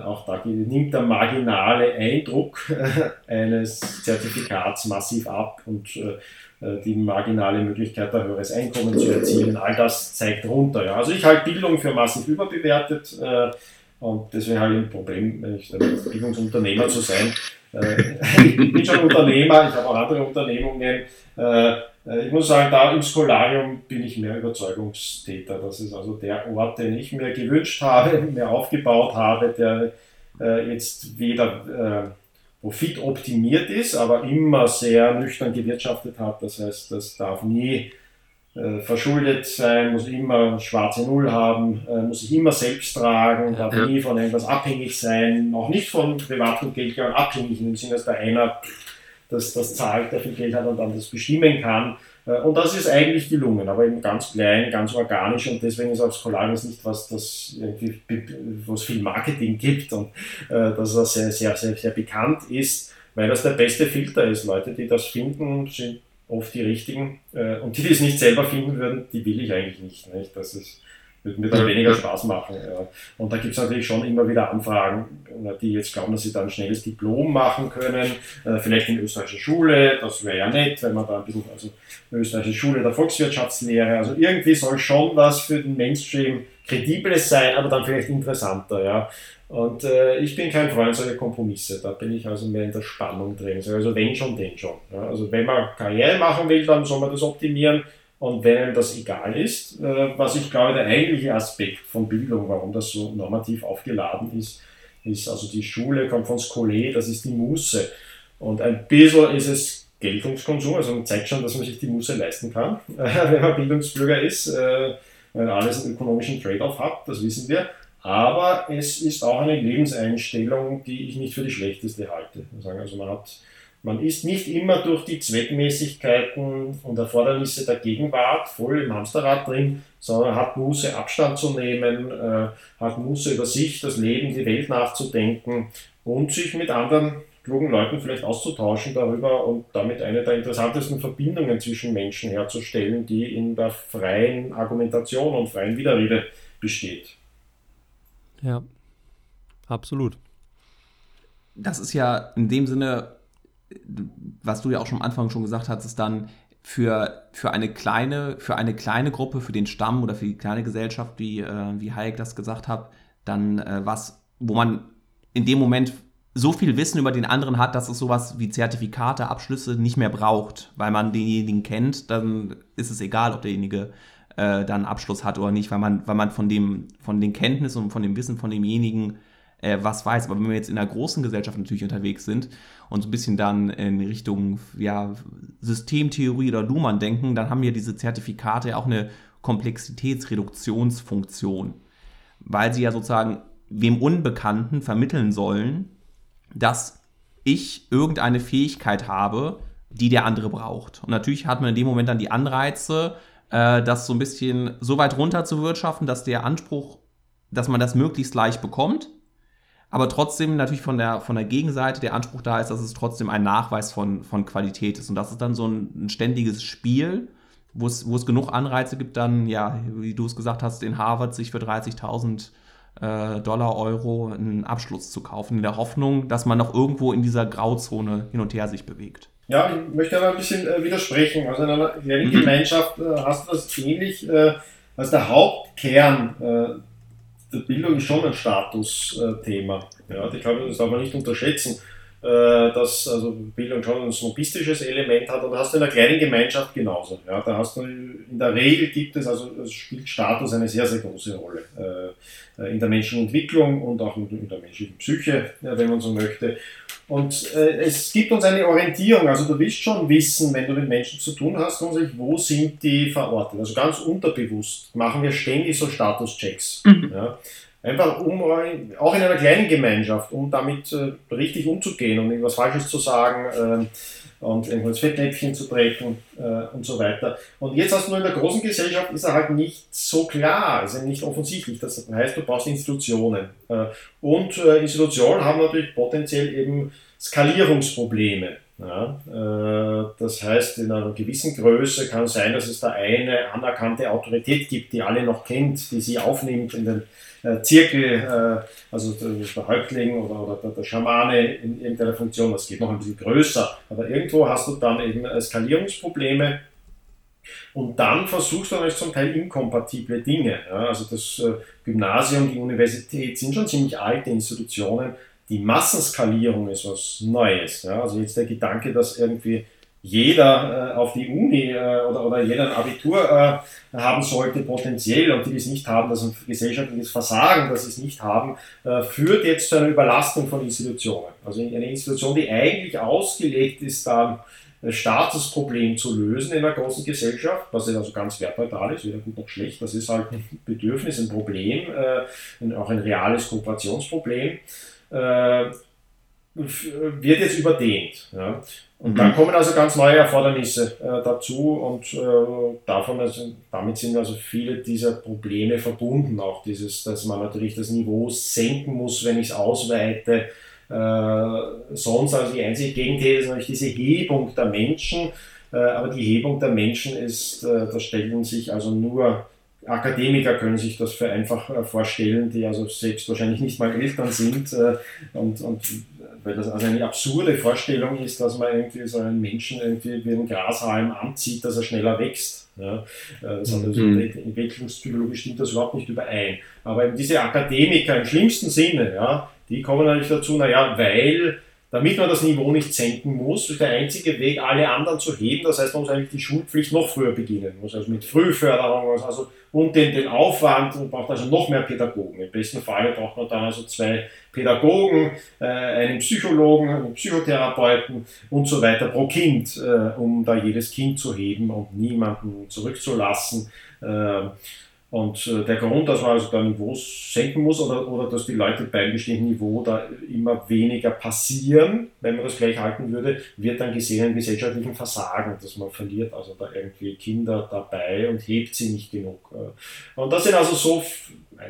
auch da nimmt der marginale Eindruck eines Zertifikats massiv ab und äh, die marginale Möglichkeit, ein höheres Einkommen zu erzielen. All das zeigt runter. Ja. Also ich halte Bildung für massiv überbewertet äh, und deswegen habe ich ein Problem, wenn ich Bildungsunternehmer zu sein. Äh, ich bin schon Unternehmer, ich habe auch andere Unternehmungen. Ich muss sagen, da im Skolarium bin ich mehr Überzeugungstäter. Das ist also der Ort, den ich mir gewünscht habe, mir aufgebaut habe, der jetzt weder Profit optimiert ist, aber immer sehr nüchtern gewirtschaftet hat. Das heißt, das darf nie äh, verschuldet sein, muss immer schwarze Null haben, äh, muss sich immer selbst tragen, darf ja. nie von irgendwas abhängig sein, auch nicht von privaten Geldgebern abhängig im Sinne, dass der einer das, das zahlt, der viel Geld hat und dann das bestimmen kann. Äh, und das ist eigentlich gelungen, aber eben ganz klein, ganz organisch und deswegen ist auch Scolaris nicht was, das irgendwie, wo es viel Marketing gibt und äh, dass das sehr, sehr, sehr, sehr bekannt ist, weil das der beste Filter ist. Leute, die das finden, sind oft die richtigen äh, und die, die es nicht selber finden würden, die will ich eigentlich nicht. nicht? Das ist, würde mir dann weniger Spaß machen. Ja. Und da gibt es natürlich schon immer wieder Anfragen, die jetzt glauben, dass sie dann ein schnelles Diplom machen können, äh, vielleicht in österreichischer Schule, das wäre ja nett, wenn man da ein bisschen, also österreichische Schule der Volkswirtschaftslehre, also irgendwie soll schon was für den Mainstream Kredibles sein, aber dann vielleicht interessanter, ja. Und äh, ich bin kein Freund solcher Kompromisse, da bin ich also mehr in der Spannung drin. Also wenn schon, denn schon. Ja. Also wenn man Karriere machen will, dann soll man das optimieren und wenn einem das egal ist, äh, was ich glaube, der eigentliche Aspekt von Bildung, warum das so normativ aufgeladen ist, ist also die Schule kommt von Skole, das ist die Muße. Und ein bisschen ist es Geltungskonsum, also man zeigt schon, dass man sich die Muße leisten kann, wenn man Bildungsbürger ist, äh, wenn alles einen ökonomischen Trade-off hat, das wissen wir. Aber es ist auch eine Lebenseinstellung, die ich nicht für die schlechteste halte. Also man hat man ist nicht immer durch die Zweckmäßigkeiten und Erfordernisse der Gegenwart voll im Hamsterrad drin, sondern hat Muße, Abstand zu nehmen, äh, hat Muße über sich, das Leben, die Welt nachzudenken und sich mit anderen klugen Leuten vielleicht auszutauschen darüber und damit eine der interessantesten Verbindungen zwischen Menschen herzustellen, die in der freien Argumentation und freien Widerrede besteht. Ja, absolut. Das ist ja in dem Sinne was du ja auch schon am Anfang schon gesagt hast, ist dann für, für, eine kleine, für eine kleine Gruppe, für den Stamm oder für die kleine Gesellschaft, wie, äh, wie Hayek das gesagt hat, dann äh, was, wo man in dem Moment so viel Wissen über den anderen hat, dass es sowas wie Zertifikate, Abschlüsse nicht mehr braucht, weil man denjenigen kennt, dann ist es egal, ob derjenige äh, dann einen Abschluss hat oder nicht, weil man, weil man von, dem, von den Kenntnissen und von dem Wissen von demjenigen äh, was weiß. Aber wenn wir jetzt in einer großen Gesellschaft natürlich unterwegs sind und so ein bisschen dann in Richtung ja, Systemtheorie oder Luhmann denken, dann haben ja diese Zertifikate auch eine Komplexitätsreduktionsfunktion, weil sie ja sozusagen wem Unbekannten vermitteln sollen, dass ich irgendeine Fähigkeit habe, die der andere braucht. Und natürlich hat man in dem Moment dann die Anreize, äh, das so ein bisschen so weit runter zu wirtschaften, dass der Anspruch, dass man das möglichst leicht bekommt, aber trotzdem natürlich von der, von der Gegenseite der Anspruch da ist, dass es trotzdem ein Nachweis von, von Qualität ist. Und das ist dann so ein, ein ständiges Spiel, wo es, wo es genug Anreize gibt, dann, ja, wie du es gesagt hast, in Harvard sich für 30.000 äh, Dollar, Euro einen Abschluss zu kaufen, in der Hoffnung, dass man noch irgendwo in dieser Grauzone hin und her sich bewegt. Ja, ich möchte aber ein bisschen äh, widersprechen. Also in einer mhm. Gemeinschaft äh, hast du das ähnlich äh, als der Hauptkern äh, Bildung ist schon ein Statusthema. Ja, ich glaube, das darf man nicht unterschätzen, äh, dass also Bildung schon ein snobistisches Element hat, aber hast du in einer kleinen Gemeinschaft genauso. Ja, da hast du in der Regel gibt es, also es spielt Status eine sehr, sehr große Rolle äh, in der menschlichen Entwicklung und auch in der menschlichen Psyche, wenn man so möchte. Und äh, es gibt uns eine Orientierung, also du willst schon wissen, wenn du mit Menschen zu tun hast, wo sind die verortet. Also ganz unterbewusst machen wir ständig so Statuschecks. Mhm. Ja. Einfach um, auch in einer kleinen Gemeinschaft, um damit äh, richtig umzugehen und um irgendwas Falsches zu sagen. Äh, und irgendwo ins Fettnäpfchen zu treten äh, und so weiter. Und jetzt hast du nur in der großen Gesellschaft, ist er halt nicht so klar, er nicht offensichtlich. Das heißt, du brauchst Institutionen. Äh, und äh, Institutionen haben natürlich potenziell eben Skalierungsprobleme. Ja, äh, das heißt, in einer gewissen Größe kann sein, dass es da eine anerkannte Autorität gibt, die alle noch kennt, die sie aufnimmt in den Zirkel, äh, also der Häuptling oder, oder der, Schamane in irgendeiner Funktion, das geht noch ein bisschen größer, aber irgendwo hast du dann eben Skalierungsprobleme und dann versuchst du natürlich zum Teil inkompatible Dinge. Also das äh, Gymnasium, die Universität sind schon ziemlich alte Institutionen. Die Massenskalierung ist was Neues. Also jetzt der Gedanke, dass irgendwie jeder äh, auf die Uni äh, oder, oder jeder ein Abitur äh, haben sollte, potenziell, und die es nicht haben, das ein gesellschaftliches Versagen, das es nicht haben, äh, führt jetzt zu einer Überlastung von Institutionen. Also eine Institution, die eigentlich ausgelegt ist, da ein Statusproblem zu lösen in einer großen Gesellschaft, was ja also ganz wertneutral ist, weder gut noch schlecht, das ist halt ein Bedürfnis, ein Problem, äh, auch ein reales Kooperationsproblem. Wird jetzt überdehnt. Ja. Und mhm. dann kommen also ganz neue Erfordernisse äh, dazu und äh, davon also, damit sind also viele dieser Probleme verbunden. Auch dieses, dass man natürlich das Niveau senken muss, wenn ich es ausweite. Äh, sonst also die einzige Gegenthese ist natürlich diese Hebung der Menschen. Äh, aber die Hebung der Menschen ist, äh, da stellen sich also nur Akademiker können sich das für einfach äh, vorstellen, die also selbst wahrscheinlich nicht mal Eltern sind und, und weil das also eine absurde Vorstellung ist, dass man irgendwie so einen Menschen irgendwie wie einen Grashalm anzieht, dass er schneller wächst. Ja, das hat also mhm. Stimmt das überhaupt nicht überein. Aber diese Akademiker im schlimmsten Sinne, ja, die kommen natürlich dazu, naja, weil damit man das Niveau nicht senken muss, ist der einzige Weg, alle anderen zu heben. Das heißt, man muss eigentlich die Schulpflicht noch früher beginnen. Man muss also mit Frühförderung also, und den, den Aufwand und braucht also noch mehr Pädagogen. Im besten Fall braucht man dann also zwei Pädagogen, äh, einen Psychologen, einen Psychotherapeuten und so weiter pro Kind, äh, um da jedes Kind zu heben und niemanden zurückzulassen. Äh, und äh, der Grund, dass man also da Niveaus senken muss oder, oder dass die Leute beim bestehenden Niveau da immer weniger passieren, wenn man das gleich halten würde, wird dann gesehen im gesellschaftlichen Versagen, dass man verliert also da irgendwie Kinder dabei und hebt sie nicht genug. Äh. Und das sind also so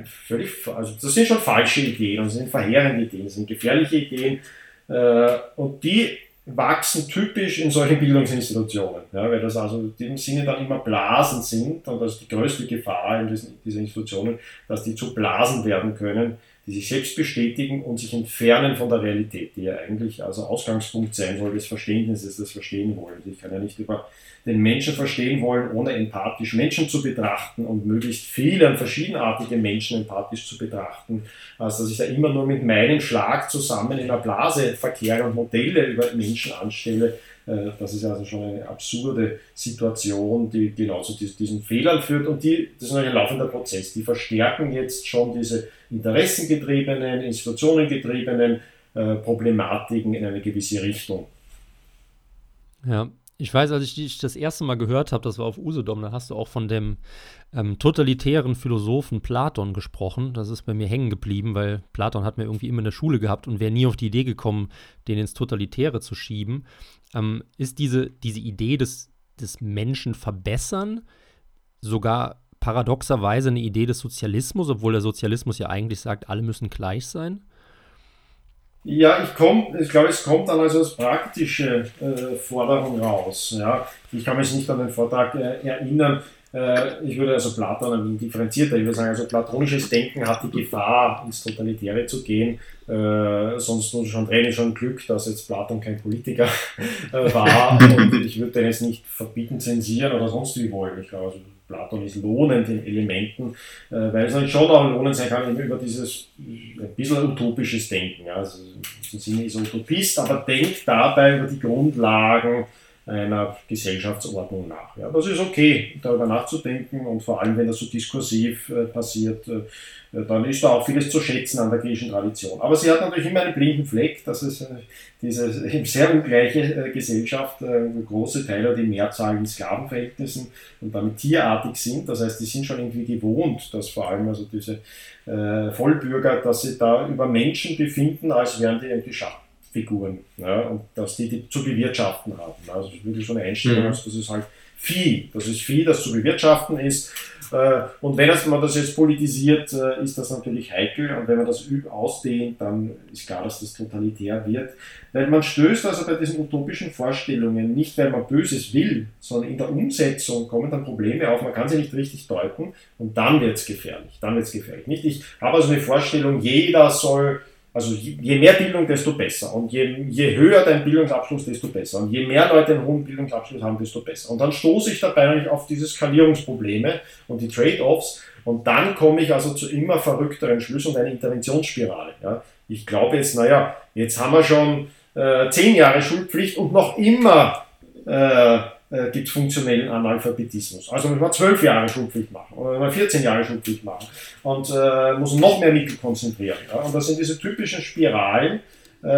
völlig, also das sind schon falsche Ideen das sind verheerende Ideen, das sind gefährliche Ideen äh, und die wachsen typisch in solchen Bildungsinstitutionen, ja, weil das also in dem Sinne dann immer Blasen sind und das ist die größte Gefahr in diesen, dieser Institutionen, dass die zu Blasen werden können, die sich selbst bestätigen und sich entfernen von der Realität, die ja eigentlich also Ausgangspunkt sein soll des Verständnisses, des Verstehen wollen. Ich kann ja nicht über den Menschen verstehen wollen, ohne empathisch Menschen zu betrachten und möglichst viele verschiedenartige Menschen empathisch zu betrachten, als dass ich da immer nur mit meinem Schlag zusammen in einer Blase verkehre und Modelle über Menschen anstelle. Äh, das ist also schon eine absurde Situation, die genau zu diesen Fehlern führt und die, das ist ein laufender Prozess. Die verstärken jetzt schon diese interessengetriebenen, institutionengetriebenen äh, Problematiken in eine gewisse Richtung. Ja, ich weiß, als ich dich das erste Mal gehört habe, das war auf Usedom, da hast du auch von dem ähm, totalitären Philosophen Platon gesprochen. Das ist bei mir hängen geblieben, weil Platon hat mir irgendwie immer in der Schule gehabt und wäre nie auf die Idee gekommen, den ins Totalitäre zu schieben. Ähm, ist diese, diese Idee des, des Menschen verbessern sogar paradoxerweise eine Idee des Sozialismus, obwohl der Sozialismus ja eigentlich sagt, alle müssen gleich sein? Ja, ich, komm, ich glaube, es kommt dann also als praktische äh, Forderung raus. Ja. Ich kann mich nicht an den Vortrag äh, erinnern. Äh, ich würde also Platon ein wenig differenzierter, ich würde sagen, also platonisches Denken hat die Gefahr, ins Totalitäre zu gehen. Äh, sonst muss schon Tränen schon Glück, dass jetzt Platon kein Politiker äh, war und ich würde den jetzt nicht verbieten, zensieren oder sonst wie wollen. Ich glaube, also Platon ist lohnend in Elementen, äh, weil es natürlich schon auch lohnend sein kann, über dieses ein bisschen utopisches Denken. Also Im Sinne ist Utopist, aber denkt dabei über die Grundlagen einer Gesellschaftsordnung nach. Ja, das ist okay, darüber nachzudenken und vor allem, wenn das so diskursiv äh, passiert, äh, dann ist da auch vieles zu schätzen an der griechischen Tradition. Aber sie hat natürlich immer einen blinden Fleck, dass es äh, diese sehr ungleiche Gesellschaft, große Teile, die Mehrzahl in Sklavenverhältnissen und damit tierartig sind. Das heißt, die sind schon irgendwie gewohnt, dass vor allem also diese Vollbürger, dass sie da über Menschen befinden, als wären die irgendwie Schattfiguren ja, und dass die die zu bewirtschaften haben. Also wirklich so eine Einstellung, mhm. das ist halt Vieh. Das ist Vieh, das zu bewirtschaften ist. Äh, und wenn man das jetzt politisiert, äh, ist das natürlich heikel. Und wenn man das ausdehnt, dann ist klar, dass das totalitär wird. Weil man stößt also bei diesen utopischen Vorstellungen nicht, weil man Böses will, sondern in der Umsetzung kommen dann Probleme auf. Man kann sie nicht richtig deuten und dann wird es gefährlich. Dann wird es gefährlich. Nicht? Ich habe also eine Vorstellung, jeder soll also je mehr Bildung, desto besser. Und je, je höher dein Bildungsabschluss, desto besser. Und je mehr Leute einen hohen Bildungsabschluss haben, desto besser. Und dann stoße ich dabei eigentlich auf diese Skalierungsprobleme und die Trade-offs. Und dann komme ich also zu immer verrückteren Schlüssen und einer Interventionsspirale. Ja. Ich glaube jetzt, naja, jetzt haben wir schon äh, zehn Jahre Schulpflicht und noch immer äh, äh, gibt funktionellen Analphabetismus. Also man zwölf Jahre Schulpflicht machen oder man 14 Jahre Schulpflicht machen und äh, muss noch mehr Mittel konzentrieren. Ja? Und das sind diese typischen Spiralen, äh,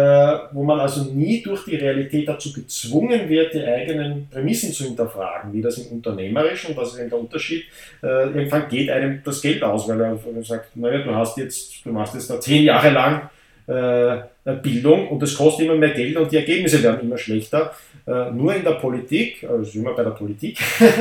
wo man also nie durch die Realität dazu gezwungen wird, die eigenen Prämissen zu hinterfragen, wie das im Unternehmerischen, und das ist eben der Unterschied, äh, irgendwann geht einem das Geld aus, weil er sagt, naja, du hast jetzt, du machst jetzt da zehn Jahre lang Bildung und es kostet immer mehr Geld und die Ergebnisse werden immer schlechter. Äh, nur in der Politik, also immer bei der Politik,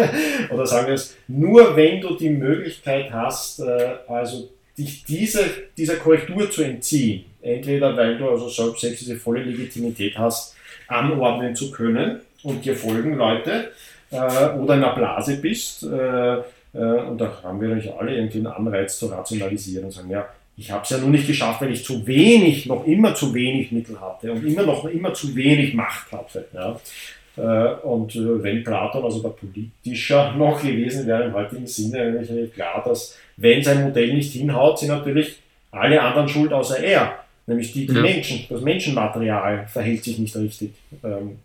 oder sagen wir es, nur wenn du die Möglichkeit hast, äh, also dich diese, dieser Korrektur zu entziehen, entweder weil du also selbst diese volle Legitimität hast, anordnen zu können und dir folgen Leute, äh, oder in einer Blase bist, äh, äh, und da haben wir natürlich alle irgendwie einen Anreiz zu rationalisieren und sagen, ja, ich habe es ja nur nicht geschafft, weil ich zu wenig, noch immer zu wenig Mittel hatte und immer noch immer zu wenig Macht hatte. Ja. Äh, und äh, wenn Platon also der politischer noch gewesen wäre im heutigen Sinne, wäre klar, dass wenn sein Modell nicht hinhaut, sind natürlich alle anderen schuld außer er. Nämlich die, die ja. Menschen, das Menschenmaterial verhält sich nicht richtig. Ähm,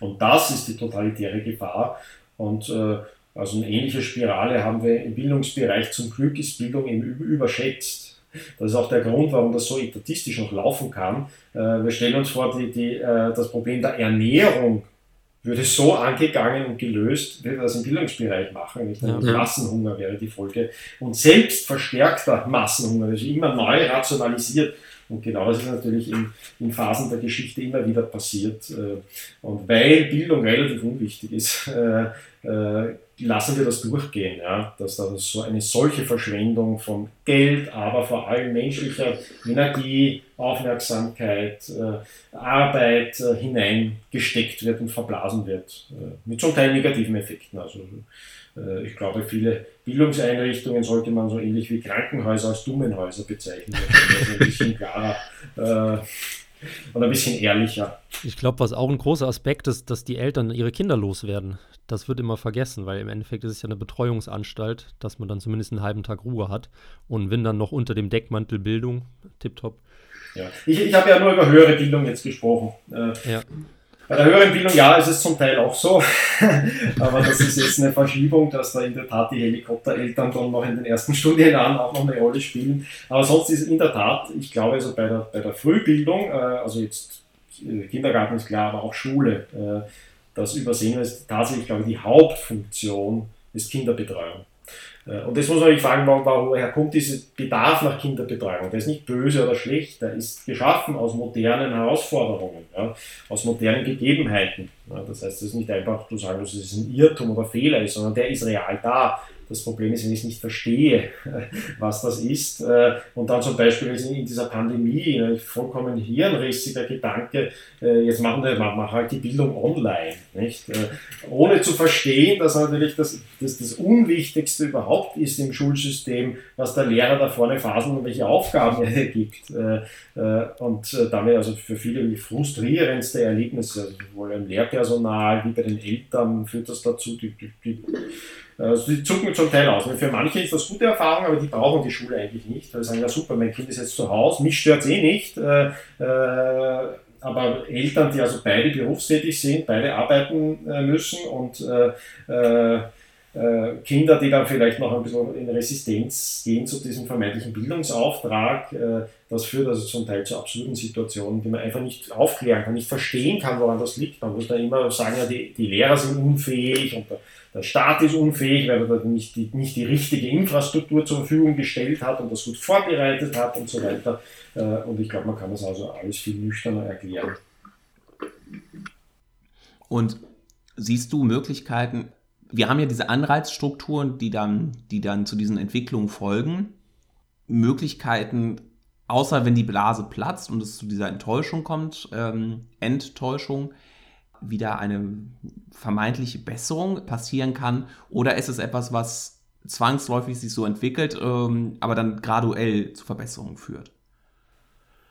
und das ist die totalitäre Gefahr. Und äh, also eine ähnliche Spirale haben wir im Bildungsbereich. Zum Glück ist Bildung eben überschätzt. Das ist auch der Grund, warum das so etatistisch noch laufen kann. Äh, wir stellen uns vor, die, die, äh, das Problem der Ernährung würde so angegangen und gelöst, würde das im Bildungsbereich machen. Nicht? Ja. Massenhunger wäre die Folge. Und selbst verstärkter Massenhunger, also immer neu rationalisiert. Und genau das ist natürlich in, in Phasen der Geschichte immer wieder passiert. Äh, und weil Bildung relativ unwichtig ist, lassen wir das durchgehen, ja, dass da so eine solche Verschwendung von Geld, aber vor allem menschlicher Energie, Aufmerksamkeit, äh, Arbeit äh, hineingesteckt wird und verblasen wird, äh, mit zum Teil negativen Effekten. Also äh, ich glaube, viele Bildungseinrichtungen sollte man so ähnlich wie Krankenhäuser als Dummenhäuser bezeichnen, das ein bisschen klarer äh, und ein bisschen ehrlicher. Ich glaube, was auch ein großer Aspekt ist, dass die Eltern ihre Kinder loswerden. Das wird immer vergessen, weil im Endeffekt ist es ja eine Betreuungsanstalt, dass man dann zumindest einen halben Tag Ruhe hat. Und wenn dann noch unter dem Deckmantel Bildung, tipptopp. Ja. Ich, ich habe ja nur über höhere Bildung jetzt gesprochen. Äh, ja. Bei der höheren Bildung, ja, ist es zum Teil auch so. Aber das ist jetzt eine Verschiebung, dass da in der Tat die Helikoptereltern dann noch in den ersten Studienjahren auch noch eine Rolle spielen. Aber sonst ist in der Tat, ich glaube, also bei der, bei der Frühbildung, äh, also jetzt äh, Kindergarten ist klar, aber auch Schule, äh, das übersehen wir, ist tatsächlich, glaube ich, die Hauptfunktion ist Kinderbetreuung. Äh, und das muss man sich fragen, woher kommt dieser Bedarf nach Kinderbetreuung? Der ist nicht böse oder schlecht, der ist geschaffen aus modernen Herausforderungen, ja, aus modernen Gegebenheiten. Ja, das heißt, es ist nicht einfach zu sagen, dass es ein Irrtum oder Fehler ist, sondern der ist real da. Das Problem ist, wenn ich es nicht verstehe, was das ist. Äh, und dann zum Beispiel in dieser Pandemie, ein vollkommen hirnrissiger Gedanke, äh, jetzt machen wir, machen halt die Bildung online. Nicht? Äh, ohne zu verstehen, dass natürlich das, das, das Unwichtigste überhaupt ist im Schulsystem, was der Lehrer da vorne phasen und welche Aufgaben er gibt. Und damit also für viele die frustrierendste Erlebnisse, also sowohl im Lehrpersonal wie bei den Eltern führt das dazu, die, die, die also die zucken zum Teil aus. Für manche ist das gute Erfahrung, aber die brauchen die Schule eigentlich nicht. Weil sie sagen, ja super, mein Kind ist jetzt zu Hause, mich stört es eh nicht. Äh, äh, aber Eltern, die also beide berufstätig sind, beide arbeiten äh, müssen und äh, Kinder, die dann vielleicht noch ein bisschen in Resistenz gehen zu diesem vermeintlichen Bildungsauftrag, äh, das führt also zum Teil zu absurden Situationen, die man einfach nicht aufklären kann, nicht verstehen kann, woran das liegt. Man muss da immer sagen, ja, die, die Lehrer sind unfähig und der, der Staat ist unfähig, weil er nicht die, nicht die richtige Infrastruktur zur Verfügung gestellt hat und das gut vorbereitet hat und so weiter. Äh, und ich glaube, man kann das also alles viel nüchterner erklären. Und siehst du Möglichkeiten, wir haben ja diese Anreizstrukturen, die dann, die dann zu diesen Entwicklungen folgen. Möglichkeiten, außer wenn die Blase platzt und es zu dieser Enttäuschung kommt, ähm, Enttäuschung, wieder eine vermeintliche Besserung passieren kann? Oder ist es etwas, was zwangsläufig sich so entwickelt, ähm, aber dann graduell zu Verbesserungen führt?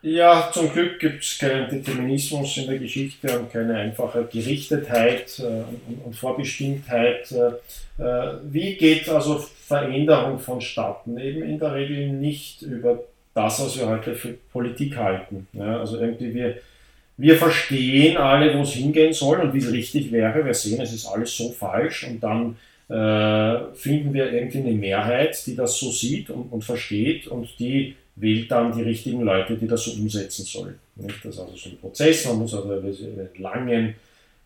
Ja, zum Glück gibt es keinen Determinismus in der Geschichte und keine einfache Gerichtetheit äh, und, und, Vorbestimmtheit. Äh, äh, wie geht also Veränderung vonstatten? Eben in der Regel nicht über das, was wir heute für Politik halten. Ja, also irgendwie wir, wir verstehen alle, wo es hingehen soll und wie es richtig wäre. Wir sehen, es ist alles so falsch und dann äh, finden wir irgendwie eine Mehrheit, die das so sieht und, und versteht und die wählt dann die richtigen Leute, die das so umsetzen sollen. Nicht? Das ist also so ein Prozess, man muss also einen langen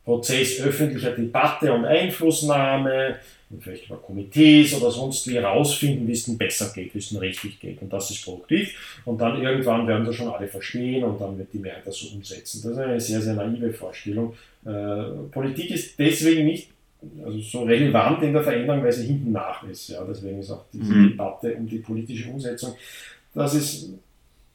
Prozess öffentlicher Debatte und Einflussnahme, vielleicht über Komitees oder sonst wie herausfinden, wie es denn besser geht, wie es denn richtig geht. Und das ist produktiv. Und dann irgendwann werden das schon alle verstehen und dann wird die Mehrheit das so umsetzen. Das ist eine sehr, sehr naive Vorstellung. Äh, Politik ist deswegen nicht also so relevant in der Veränderung, weil sie hinten nach ist. Ja. Deswegen ist auch diese mhm. Debatte um die politische Umsetzung. Das ist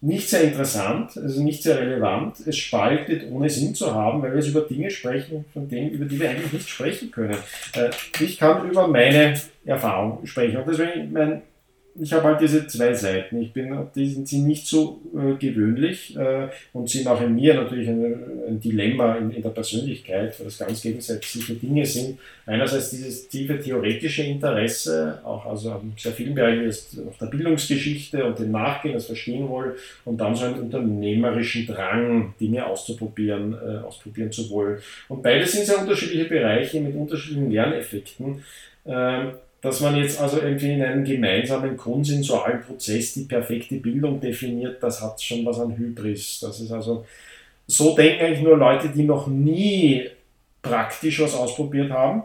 nicht sehr interessant, also nicht sehr relevant. Es spaltet, ohne Sinn zu haben, weil wir jetzt über Dinge sprechen, von denen, über die wir eigentlich nicht sprechen können. Äh, ich kann über meine Erfahrung sprechen. Und deswegen, mein ich habe halt diese zwei Seiten. Ich bin, die sind nicht so äh, gewöhnlich äh, und sind auch in mir natürlich ein, ein Dilemma in, in, der Persönlichkeit, weil das ganz gegensätzliche Dinge sind. Einerseits dieses tiefe theoretische Interesse, auch also in sehr vielen Bereichen ist auf der Bildungsgeschichte und dem Nachgehen, das Verstehen wollen und dann so einen unternehmerischen Drang, Dinge auszuprobieren, äh, ausprobieren zu wollen. Und beides sind sehr unterschiedliche Bereiche mit unterschiedlichen Lerneffekten. Ähm, dass man jetzt also irgendwie in einem gemeinsamen konsensualen Prozess die perfekte Bildung definiert, das hat schon was an Hybris. Das ist also, so denken eigentlich nur Leute, die noch nie praktisch was ausprobiert haben,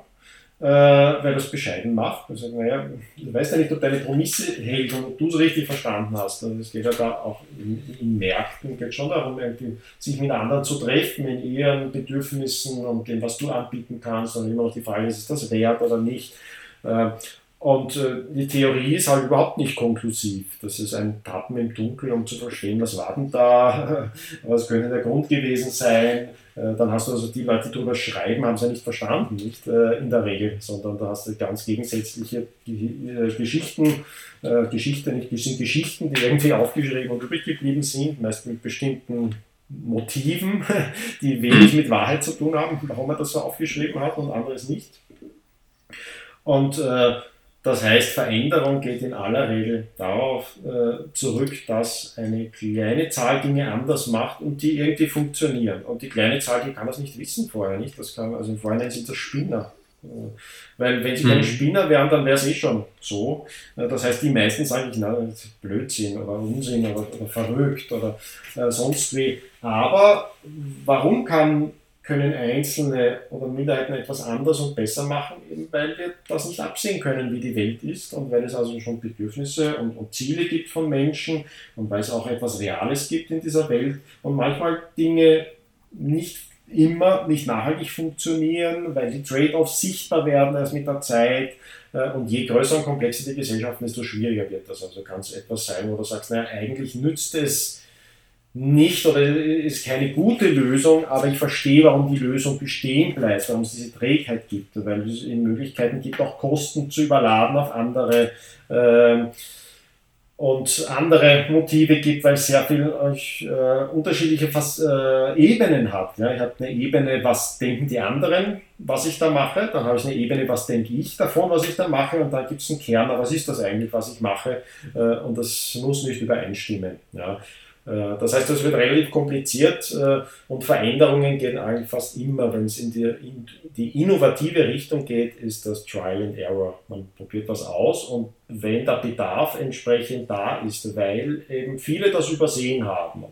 äh, weil das bescheiden macht. Also, naja, du weißt ja nicht, ob deine Promisse hält und ob du es richtig verstanden hast. Und es geht ja da auch in, in Märkten, geht schon darum, sich mit anderen zu treffen, in ihren Bedürfnissen und dem, was du anbieten kannst. Und immer noch die Frage, ist es das wert oder nicht? Äh, und äh, die Theorie ist halt überhaupt nicht konklusiv. Das ist ein Tappen im Dunkeln, um zu verstehen, was war denn da, was könnte der Grund gewesen sein. Äh, dann hast du also die Leute, die darüber schreiben, haben es ja nicht verstanden, nicht in der Regel, sondern da hast du ganz gegensätzliche Geschichten, Geschichte nicht, sind Geschichten, die irgendwie aufgeschrieben und übrig geblieben sind, meist mit bestimmten Motiven, die wenig mit Wahrheit zu tun haben, warum er das so aufgeschrieben hat und anderes nicht. Und äh, das heißt, Veränderung geht in aller Regel darauf äh, zurück, dass eine kleine Zahl Dinge anders macht und die irgendwie funktionieren. Und die kleine Zahl, die kann das nicht wissen vorher, nicht? Das kann, also im Vorhinein sind das Spinner. Äh, weil wenn sie keine mhm. Spinner wären, dann wäre es eh schon so. Äh, das heißt, die meisten sagen, na, Blödsinn oder Unsinn oder, oder verrückt oder äh, sonst wie. Aber warum kann können Einzelne oder Minderheiten etwas anders und besser machen, eben weil wir das nicht absehen können, wie die Welt ist und weil es also schon Bedürfnisse und, und, Ziele gibt von Menschen und weil es auch etwas Reales gibt in dieser Welt und manchmal Dinge nicht immer nicht nachhaltig funktionieren, weil die Trade-offs sichtbar werden erst mit der Zeit äh, und je größer und komplexer die Gesellschaften, desto schwieriger wird das. Also kann es etwas sein, wo du sagst, naja, eigentlich nützt es nicht oder ist keine gute Lösung, aber ich verstehe, warum die Lösung bestehen bleibt, warum es diese Trägheit gibt, weil es in Möglichkeiten gibt, auch Kosten zu überladen auf andere äh, und andere Motive gibt, weil es sehr viel äh, unterschiedliche Fas äh, Ebenen hat. Ja, ich habe eine Ebene, was denken die anderen, was ich da mache, dann habe ich eine Ebene, was denke ich davon, was ich da mache, und dann gibt es einen Kern, was ist das eigentlich, was ich mache, äh, und das muss nicht übereinstimmen. Ja. Äh, das heißt, es wird relativ kompliziert äh, und Veränderungen gehen eigentlich fast immer, wenn es in die, in die innovative Richtung geht, ist das Trial and Error. Man probiert was aus und wenn der Bedarf entsprechend da ist, weil eben viele das übersehen haben,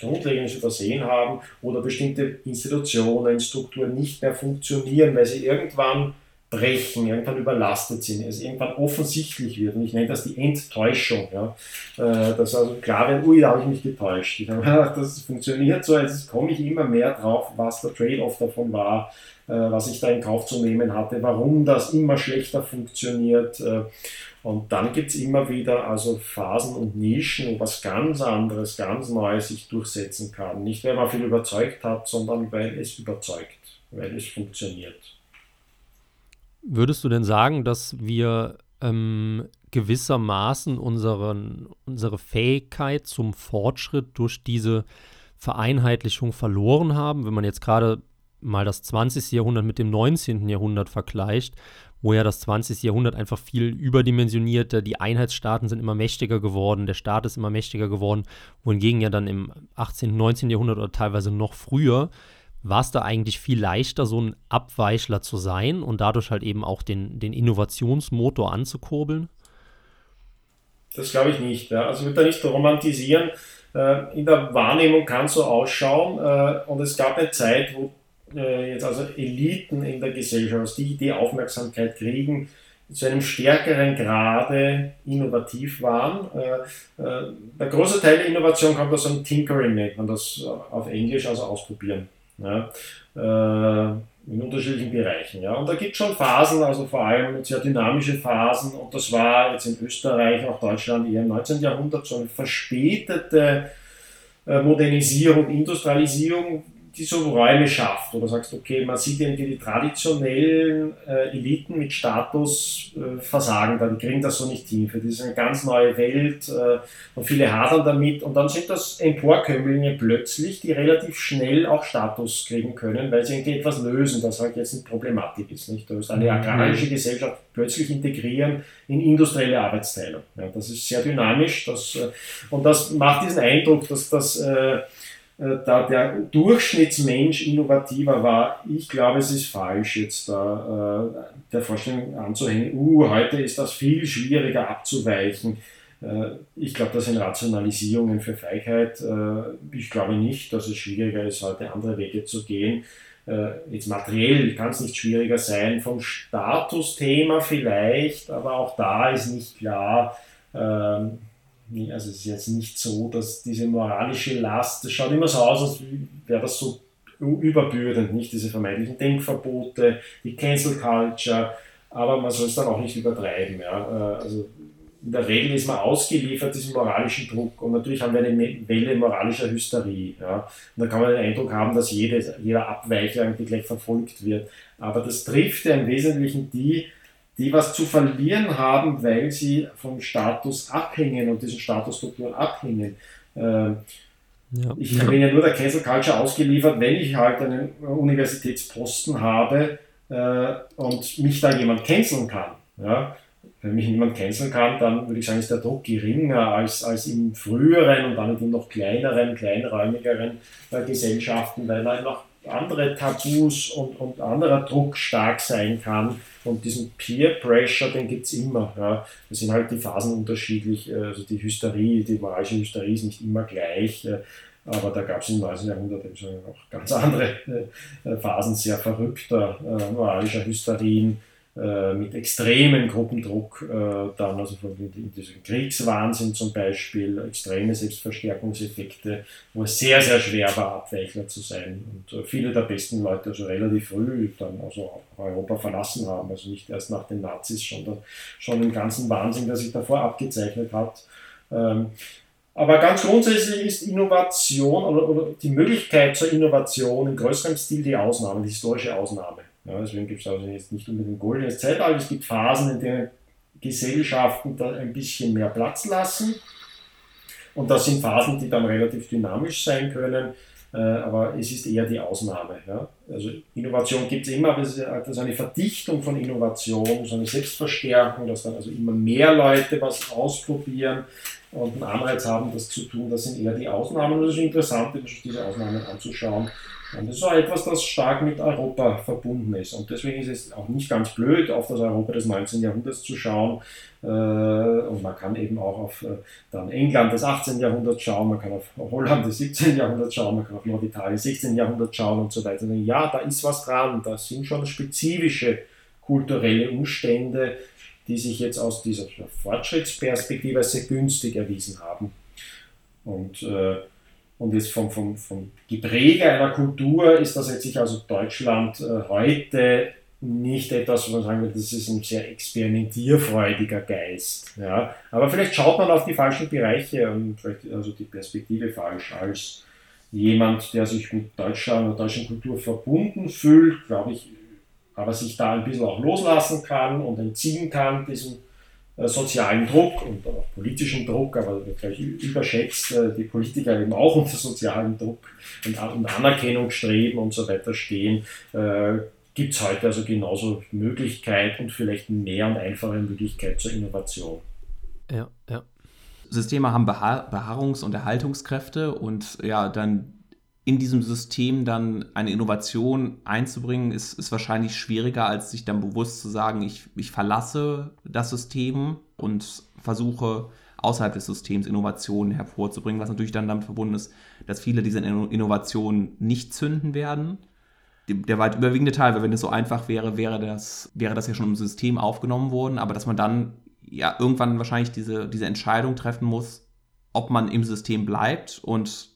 Grundlegendes übersehen haben oder bestimmte Institutionen, Strukturen nicht mehr funktionieren, weil sie irgendwann brechen, irgendwann überlastet sind, es irgendwann offensichtlich wird. Und ich nenne das die Enttäuschung. Ja. Äh, dass also klar wird, ui, da habe ich mich getäuscht. Ich habe gedacht, das funktioniert so, jetzt komme ich immer mehr drauf, was der Trade-off davon war, äh, was ich da in Kauf zu nehmen hatte, warum das immer schlechter funktioniert. Äh, und dann gibt es immer wieder also Phasen und Nischen, wo was ganz anderes, ganz Neues sich durchsetzen kann. Nicht, weil man viel überzeugt hat, sondern weil es überzeugt, weil es funktioniert. Würdest du denn sagen, dass wir ähm, gewissermaßen unseren, unsere Fähigkeit zum Fortschritt durch diese Vereinheitlichung verloren haben? Wenn man jetzt gerade mal das 20. Jahrhundert mit dem 19. Jahrhundert vergleicht, wo ja das 20. Jahrhundert einfach viel überdimensionierter, die Einheitsstaaten sind immer mächtiger geworden, der Staat ist immer mächtiger geworden, wohingegen ja dann im 18., 19. Jahrhundert oder teilweise noch früher war es da eigentlich viel leichter, so ein Abweichler zu sein und dadurch halt eben auch den, den Innovationsmotor anzukurbeln? Das glaube ich nicht. Ja. Also ich würde da nicht romantisieren. Äh, in der Wahrnehmung kann es so ausschauen. Äh, und es gab eine Zeit, wo äh, jetzt also Eliten in der Gesellschaft, dass die die Aufmerksamkeit kriegen, zu einem stärkeren Grade innovativ waren. Der große Teil der Innovation kommt aus einem Tinkering, nennt man das auf Englisch, also ausprobieren. Ja, äh, in unterschiedlichen Bereichen. Ja. Und da gibt es schon Phasen, also vor allem sehr dynamische Phasen, und das war jetzt in Österreich, auch Deutschland eher im 19. Jahrhundert so eine verspätete Modernisierung, Industrialisierung, die so Räume schafft, oder sagst, okay, man sieht irgendwie die traditionellen äh, Eliten mit Status äh, versagen da, die kriegen das so nicht hin. Für das ist eine ganz neue Welt äh, und viele hadern damit und dann sind das Emporkömmlinge plötzlich, die relativ schnell auch Status kriegen können, weil sie irgendwie etwas lösen, das halt jetzt eine Problematik ist. Nicht? Du musst eine mhm. agrarische Gesellschaft plötzlich integrieren in industrielle Arbeitsteilung. Ja, das ist sehr dynamisch das, äh, und das macht diesen Eindruck, dass das äh, da der Durchschnittsmensch innovativer war. Ich glaube, es ist falsch, jetzt da äh, der Vorstellung anzuhängen, uh, heute ist das viel schwieriger abzuweichen. Äh, ich glaube, das sind Rationalisierungen für Feigheit. Äh, ich glaube nicht, dass es schwieriger ist, heute andere Wege zu gehen. Äh, jetzt materiell kann es nicht schwieriger sein, vom Statusthema vielleicht, aber auch da ist nicht klar, ähm, also es ist jetzt nicht so, dass diese moralische Last, das schaut immer so aus, als wäre das so überbürdend, nicht diese vermeintlichen Denkverbote, die Cancel Culture, aber man soll es dann auch nicht übertreiben. Ja. Äh, also in der Regel ist man ausgeliefert diesem moralischen Druck und natürlich haben wir eine Welle moralischer Hysterie. Ja. Und da kann man den Eindruck haben, dass jede, jeder Abweicher irgendwie gleich verfolgt wird. Aber das trifft ja im Wesentlichen die, die was zu verlieren haben, weil sie vom Status abhängen und diesen Statusstrukturen abhängen. Ähm, ja. Ich bin ja nur der Cancel Culture ausgeliefert, wenn ich halt einen Universitätsposten habe äh, und mich da jemand canceln kann. Ja? Wenn mich niemand canceln kann, dann würde ich sagen, ist der Druck geringer als, als in früheren und dann in noch kleineren, kleinräumigeren äh, Gesellschaften, weil da noch andere Tabus und, und anderer Druck stark sein kann. Und diesen Peer Pressure, den gibt es immer. Ja. Das sind halt die Phasen unterschiedlich. Äh, also die Hysterie, die moralische Hysterie ist nicht immer gleich. Äh, aber da gab es im 19. Jahrhundert auch ganz andere äh, Phasen sehr verrückter moralischer Hysterien äh, mit extremen Gruppendruck äh, dann, also von in diesem Kriegswahnsinn zum Beispiel, extreme Selbstverstärkungseffekte, wo es sehr, sehr schwer war, Abweichler zu sein. Und äh, viele der besten Leute also relativ früh dann also Europa verlassen haben, also nicht erst nach den Nazis, sondern schon im ganzen Wahnsinn, der sich davor abgezeichnet hat. Ähm, aber ganz grundsätzlich ist Innovation oder, oder, die Möglichkeit zur Innovation in größerem Stil die Ausnahme, die historische Ausnahme. Ja, deswegen gibt es also jetzt nicht unbedingt ein goldenes Zeitalter. Es gibt Phasen, in denen Gesellschaften da ein bisschen mehr Platz lassen. Und das sind Phasen, die dann relativ dynamisch sein können, äh, aber es ist eher die Ausnahme. Ja? Also Innovation gibt es immer, aber es ist eine Verdichtung von Innovation, so eine Selbstverstärkung, dass dann also immer mehr Leute was ausprobieren und einen Anreiz haben, das zu tun. Das sind eher die Ausnahmen und es ist interessant, diese Ausnahmen anzuschauen und das ist auch etwas, das stark mit Europa verbunden ist. Und deswegen ist es auch nicht ganz blöd, auf das Europa des 19. Jahrhunderts zu schauen. Äh, und man kann eben auch auf äh, dann England des 18. Jahrhunderts schauen, man kann auf Holland des 17. Jahrhunderts schauen, man kann auf Norditalien des 16. Jahrhunderts schauen und so weiter. Ja, da ist was dran, da sind schon spezifische kulturelle Umstände, die sich jetzt aus dieser Fortschrittsperspektive sehr günstig erwiesen haben. Und äh, und jetzt vom, vom, vom Gepräge einer Kultur ist das jetzt sich also Deutschland äh, heute nicht etwas, wo man sagen würde, das ist ein sehr experimentierfreudiger Geist. Ja? Aber vielleicht schaut man auf die falschen Bereiche und vielleicht also die Perspektive falsch als jemand, der sich mit Deutschland und deutschen Kultur verbunden fühlt, glaube ich, aber sich da ein bisschen auch loslassen kann und entziehen kann diesem sozialen Druck und auch politischen Druck, aber gleich überschätzt, äh, die Politiker eben auch unter sozialen Druck und, und Anerkennung streben und so weiter stehen, äh, gibt es heute also genauso Möglichkeit und vielleicht mehr und einfache Möglichkeit zur Innovation. Ja, ja. Systeme haben Behaar Beharrungs- und Erhaltungskräfte und ja, dann in diesem System dann eine Innovation einzubringen, ist, ist wahrscheinlich schwieriger, als sich dann bewusst zu sagen, ich, ich verlasse das System und versuche außerhalb des Systems Innovationen hervorzubringen, was natürlich dann damit verbunden ist, dass viele dieser Innovationen nicht zünden werden. der weit überwiegende Teil, weil wenn es so einfach wäre, wäre das, wäre das ja schon im System aufgenommen worden, aber dass man dann ja irgendwann wahrscheinlich diese, diese Entscheidung treffen muss, ob man im System bleibt und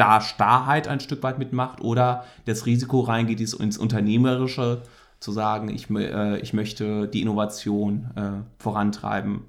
da Starrheit ein Stück weit mitmacht oder das Risiko reingeht ins Unternehmerische, zu sagen, ich, äh, ich möchte die Innovation äh, vorantreiben.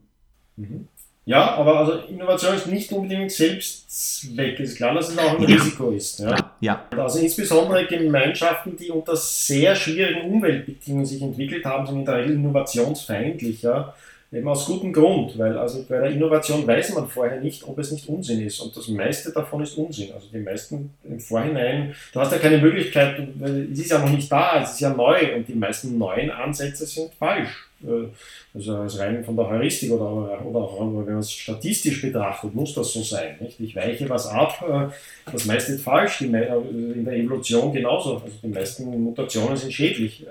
Mhm. Ja, aber also Innovation ist nicht unbedingt Selbstzweck. Es ist klar, dass es auch ein ja. Risiko ist. Ja. ja. Also insbesondere Gemeinschaften, die unter sehr schwierigen Umweltbedingungen sich entwickelt haben, sind in der Regel innovationsfeindlich. Ja. Eben aus gutem Grund, weil also bei der Innovation weiß man vorher nicht, ob es nicht Unsinn ist. Und das meiste davon ist Unsinn. Also die meisten im Vorhinein, du hast ja keine Möglichkeit, es ist ja noch nicht da, es ist ja neu und die meisten neuen Ansätze sind falsch. Äh, also als rein von der Heuristik oder, oder auch wenn man es statistisch betrachtet, muss das so sein. Nicht? Ich weiche was ab, äh, das meiste ist falsch, äh, in der Evolution genauso. Also die meisten Mutationen sind schädlich.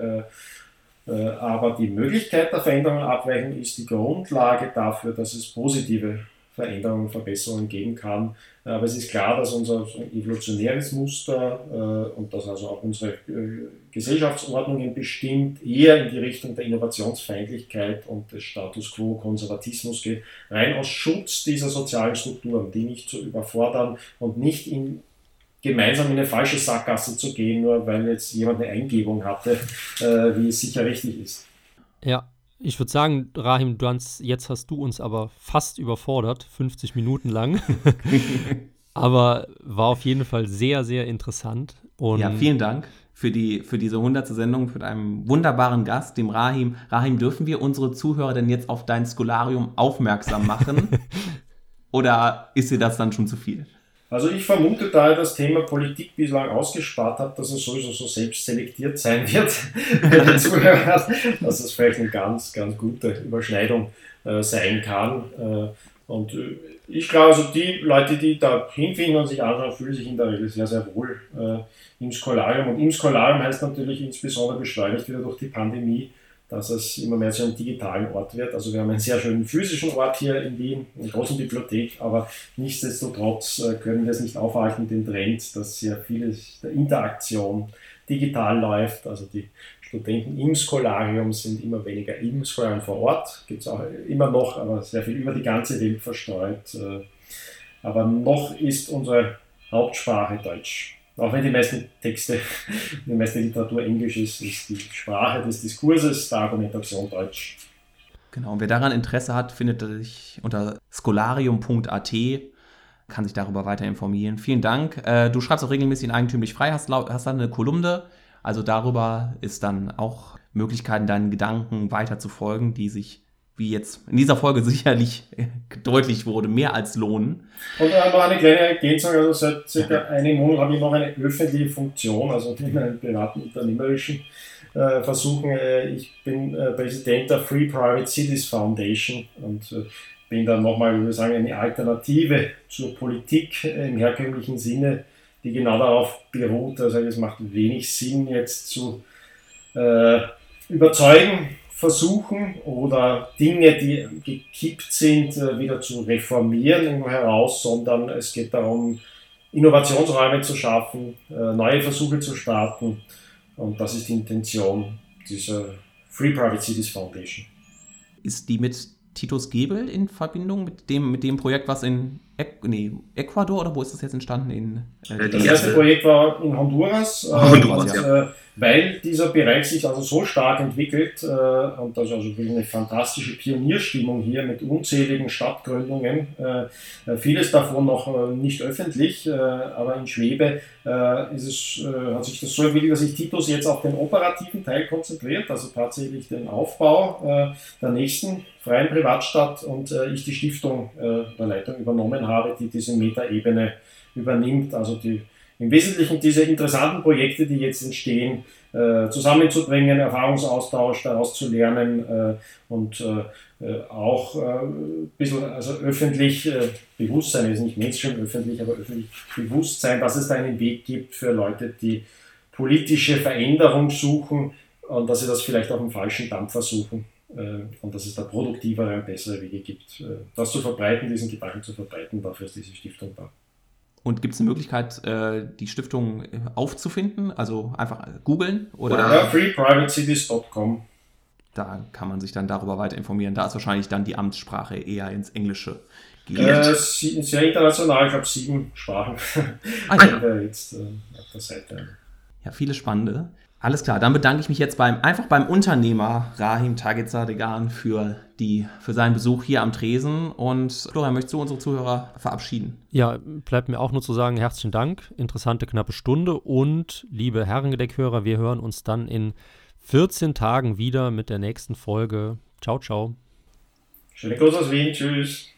Äh, aber die Möglichkeit der Veränderung und Abweichung ist die Grundlage dafür, dass es positive Veränderungen und Verbesserungen geben kann. Aber es ist klar, dass unser evolutionäres Muster äh, und dass also auch unsere äh, Gesellschaftsordnungen bestimmt eher in die Richtung der Innovationsfeindlichkeit und des Status quo Konservatismus geht, rein aus Schutz dieser sozialen Strukturen, die nicht zu überfordern und nicht in gemeinsam in eine falsche Sackgasse zu gehen, nur weil jetzt jemand eine Eingebung hatte, äh, wie es sicher richtig ist. Ja, ich würde sagen, Rahim, du hast, jetzt hast du uns aber fast überfordert, 50 Minuten lang. aber war auf jeden Fall sehr, sehr interessant. Und ja, vielen Dank für, die, für diese 100. Sendung, für einen wunderbaren Gast, dem Rahim. Rahim, dürfen wir unsere Zuhörer denn jetzt auf dein Skolarium aufmerksam machen? Oder ist dir das dann schon zu viel? Also ich vermute, da ihr das Thema Politik bislang ausgespart habt, dass es sowieso so selbst selektiert sein wird, dass es vielleicht eine ganz, ganz gute Überschneidung äh, sein kann. Äh, und äh, ich glaube, also die Leute, die da hinfinden und sich anschauen, fühlen sich in der Regel sehr, sehr wohl äh, im Skolarium. Und im Skolarium heißt natürlich insbesondere beschleunigt wieder durch die Pandemie, dass es immer mehr zu einem digitalen Ort wird. Also wir haben einen sehr schönen physischen Ort hier in Wien, eine große Bibliothek, aber nichtsdestotrotz äh, können wir es nicht aufhalten, den Trend, dass sehr vieles der Interaktion digital läuft. Also die Studenten im Skolarium sind immer weniger im Skolarium vor Ort, gibt es auch immer noch, aber sehr viel über die ganze Welt verstreut. Äh, aber noch ist unsere Hauptsprache Deutsch. Auch wenn die meisten Texte, die meiste Literatur Englisch ist, ist die Sprache des Diskurses, der Argumentation Deutsch. Genau, und wer daran Interesse hat, findet sich unter scholarium.at, kann sich darüber weiter informieren. Vielen Dank. Äh, du schreibst auch regelmäßig in Eigentümlich frei, hast, hast dann eine Kolumne, also darüber ist dann auch Möglichkeiten, deinen Gedanken weiter zu folgen, die sich wie jetzt in dieser Folge sicherlich deutlich wurde, mehr als lohnen. Und äh, noch eine kleine Ergänzung, also seit circa einem Monat habe ich noch eine öffentliche Funktion, also in meinen privaten unternehmerischen äh, Versuchen. Äh, ich bin äh, Präsident der Free Private Cities Foundation und äh, bin dann nochmal, würde ich sagen, eine Alternative zur Politik im herkömmlichen Sinne, die genau darauf beruht. Also es macht wenig Sinn, jetzt zu äh, überzeugen, versuchen oder Dinge, die gekippt sind, äh, wieder zu reformieren heraus, sondern es geht darum, Innovationsräume zu schaffen, äh, neue Versuche zu starten. Und das ist die Intention dieser Free Private Cities Foundation. Ist die mit Titus Gebel in Verbindung mit dem, mit dem Projekt, was in nee, Ecuador oder wo ist das jetzt entstanden? In, äh, das erste Projekt war in Honduras, äh, Honduras und, ja. äh, weil dieser Bereich sich also so stark entwickelt äh, und das ist also wirklich eine fantastische Pionierstimmung hier mit unzähligen Stadtgründungen, äh, vieles davon noch äh, nicht öffentlich, aber in Schwebe ist es, hat sich das so entwickelt, dass sich Titus jetzt auf den operativen Teil konzentriert, also tatsächlich den Aufbau der nächsten freien Privatstadt und ich die Stiftung der Leitung übernommen habe habe, die diese Metaebene übernimmt. Also die, im Wesentlichen diese interessanten Projekte, die jetzt entstehen, äh, zusammenzubringen, Erfahrungsaustausch daraus zu lernen äh, und äh, auch ein bisschen also öffentlich Bewusstsein, ist nicht Mainstream öffentlich, aber öffentlich Bewusstsein, dass es da einen Weg gibt für Leute, die politische Veränderung suchen und dass sie das vielleicht auf dem falschen Dampf versuchen. Äh, und dass es da produktivere und bessere Wege gibt, äh, das zu verbreiten, diesen Gedanken zu verbreiten. Dafür ist diese Stiftung da. Und gibt es eine Möglichkeit, äh, die Stiftung aufzufinden? Also einfach googeln? Oder? Ja, freeprivatecities.com. Da kann man sich dann darüber weiter informieren. Da ist wahrscheinlich dann die Amtssprache eher ins Englische gelernt. Äh, sehr international, ich glaube sieben Sprachen. Ah, ja. jetzt auf der Seite. Ja, viele spannende. Alles klar, dann bedanke ich mich jetzt beim, einfach beim Unternehmer Rahim Tagetzadegan für, für seinen Besuch hier am Tresen. Und Florian, möchtest du unsere Zuhörer verabschieden? Ja, bleibt mir auch nur zu sagen, herzlichen Dank. Interessante knappe Stunde. Und liebe Herrengedeckhörer, wir hören uns dann in 14 Tagen wieder mit der nächsten Folge. Ciao, ciao. Schöne Grüße aus Wien. Tschüss.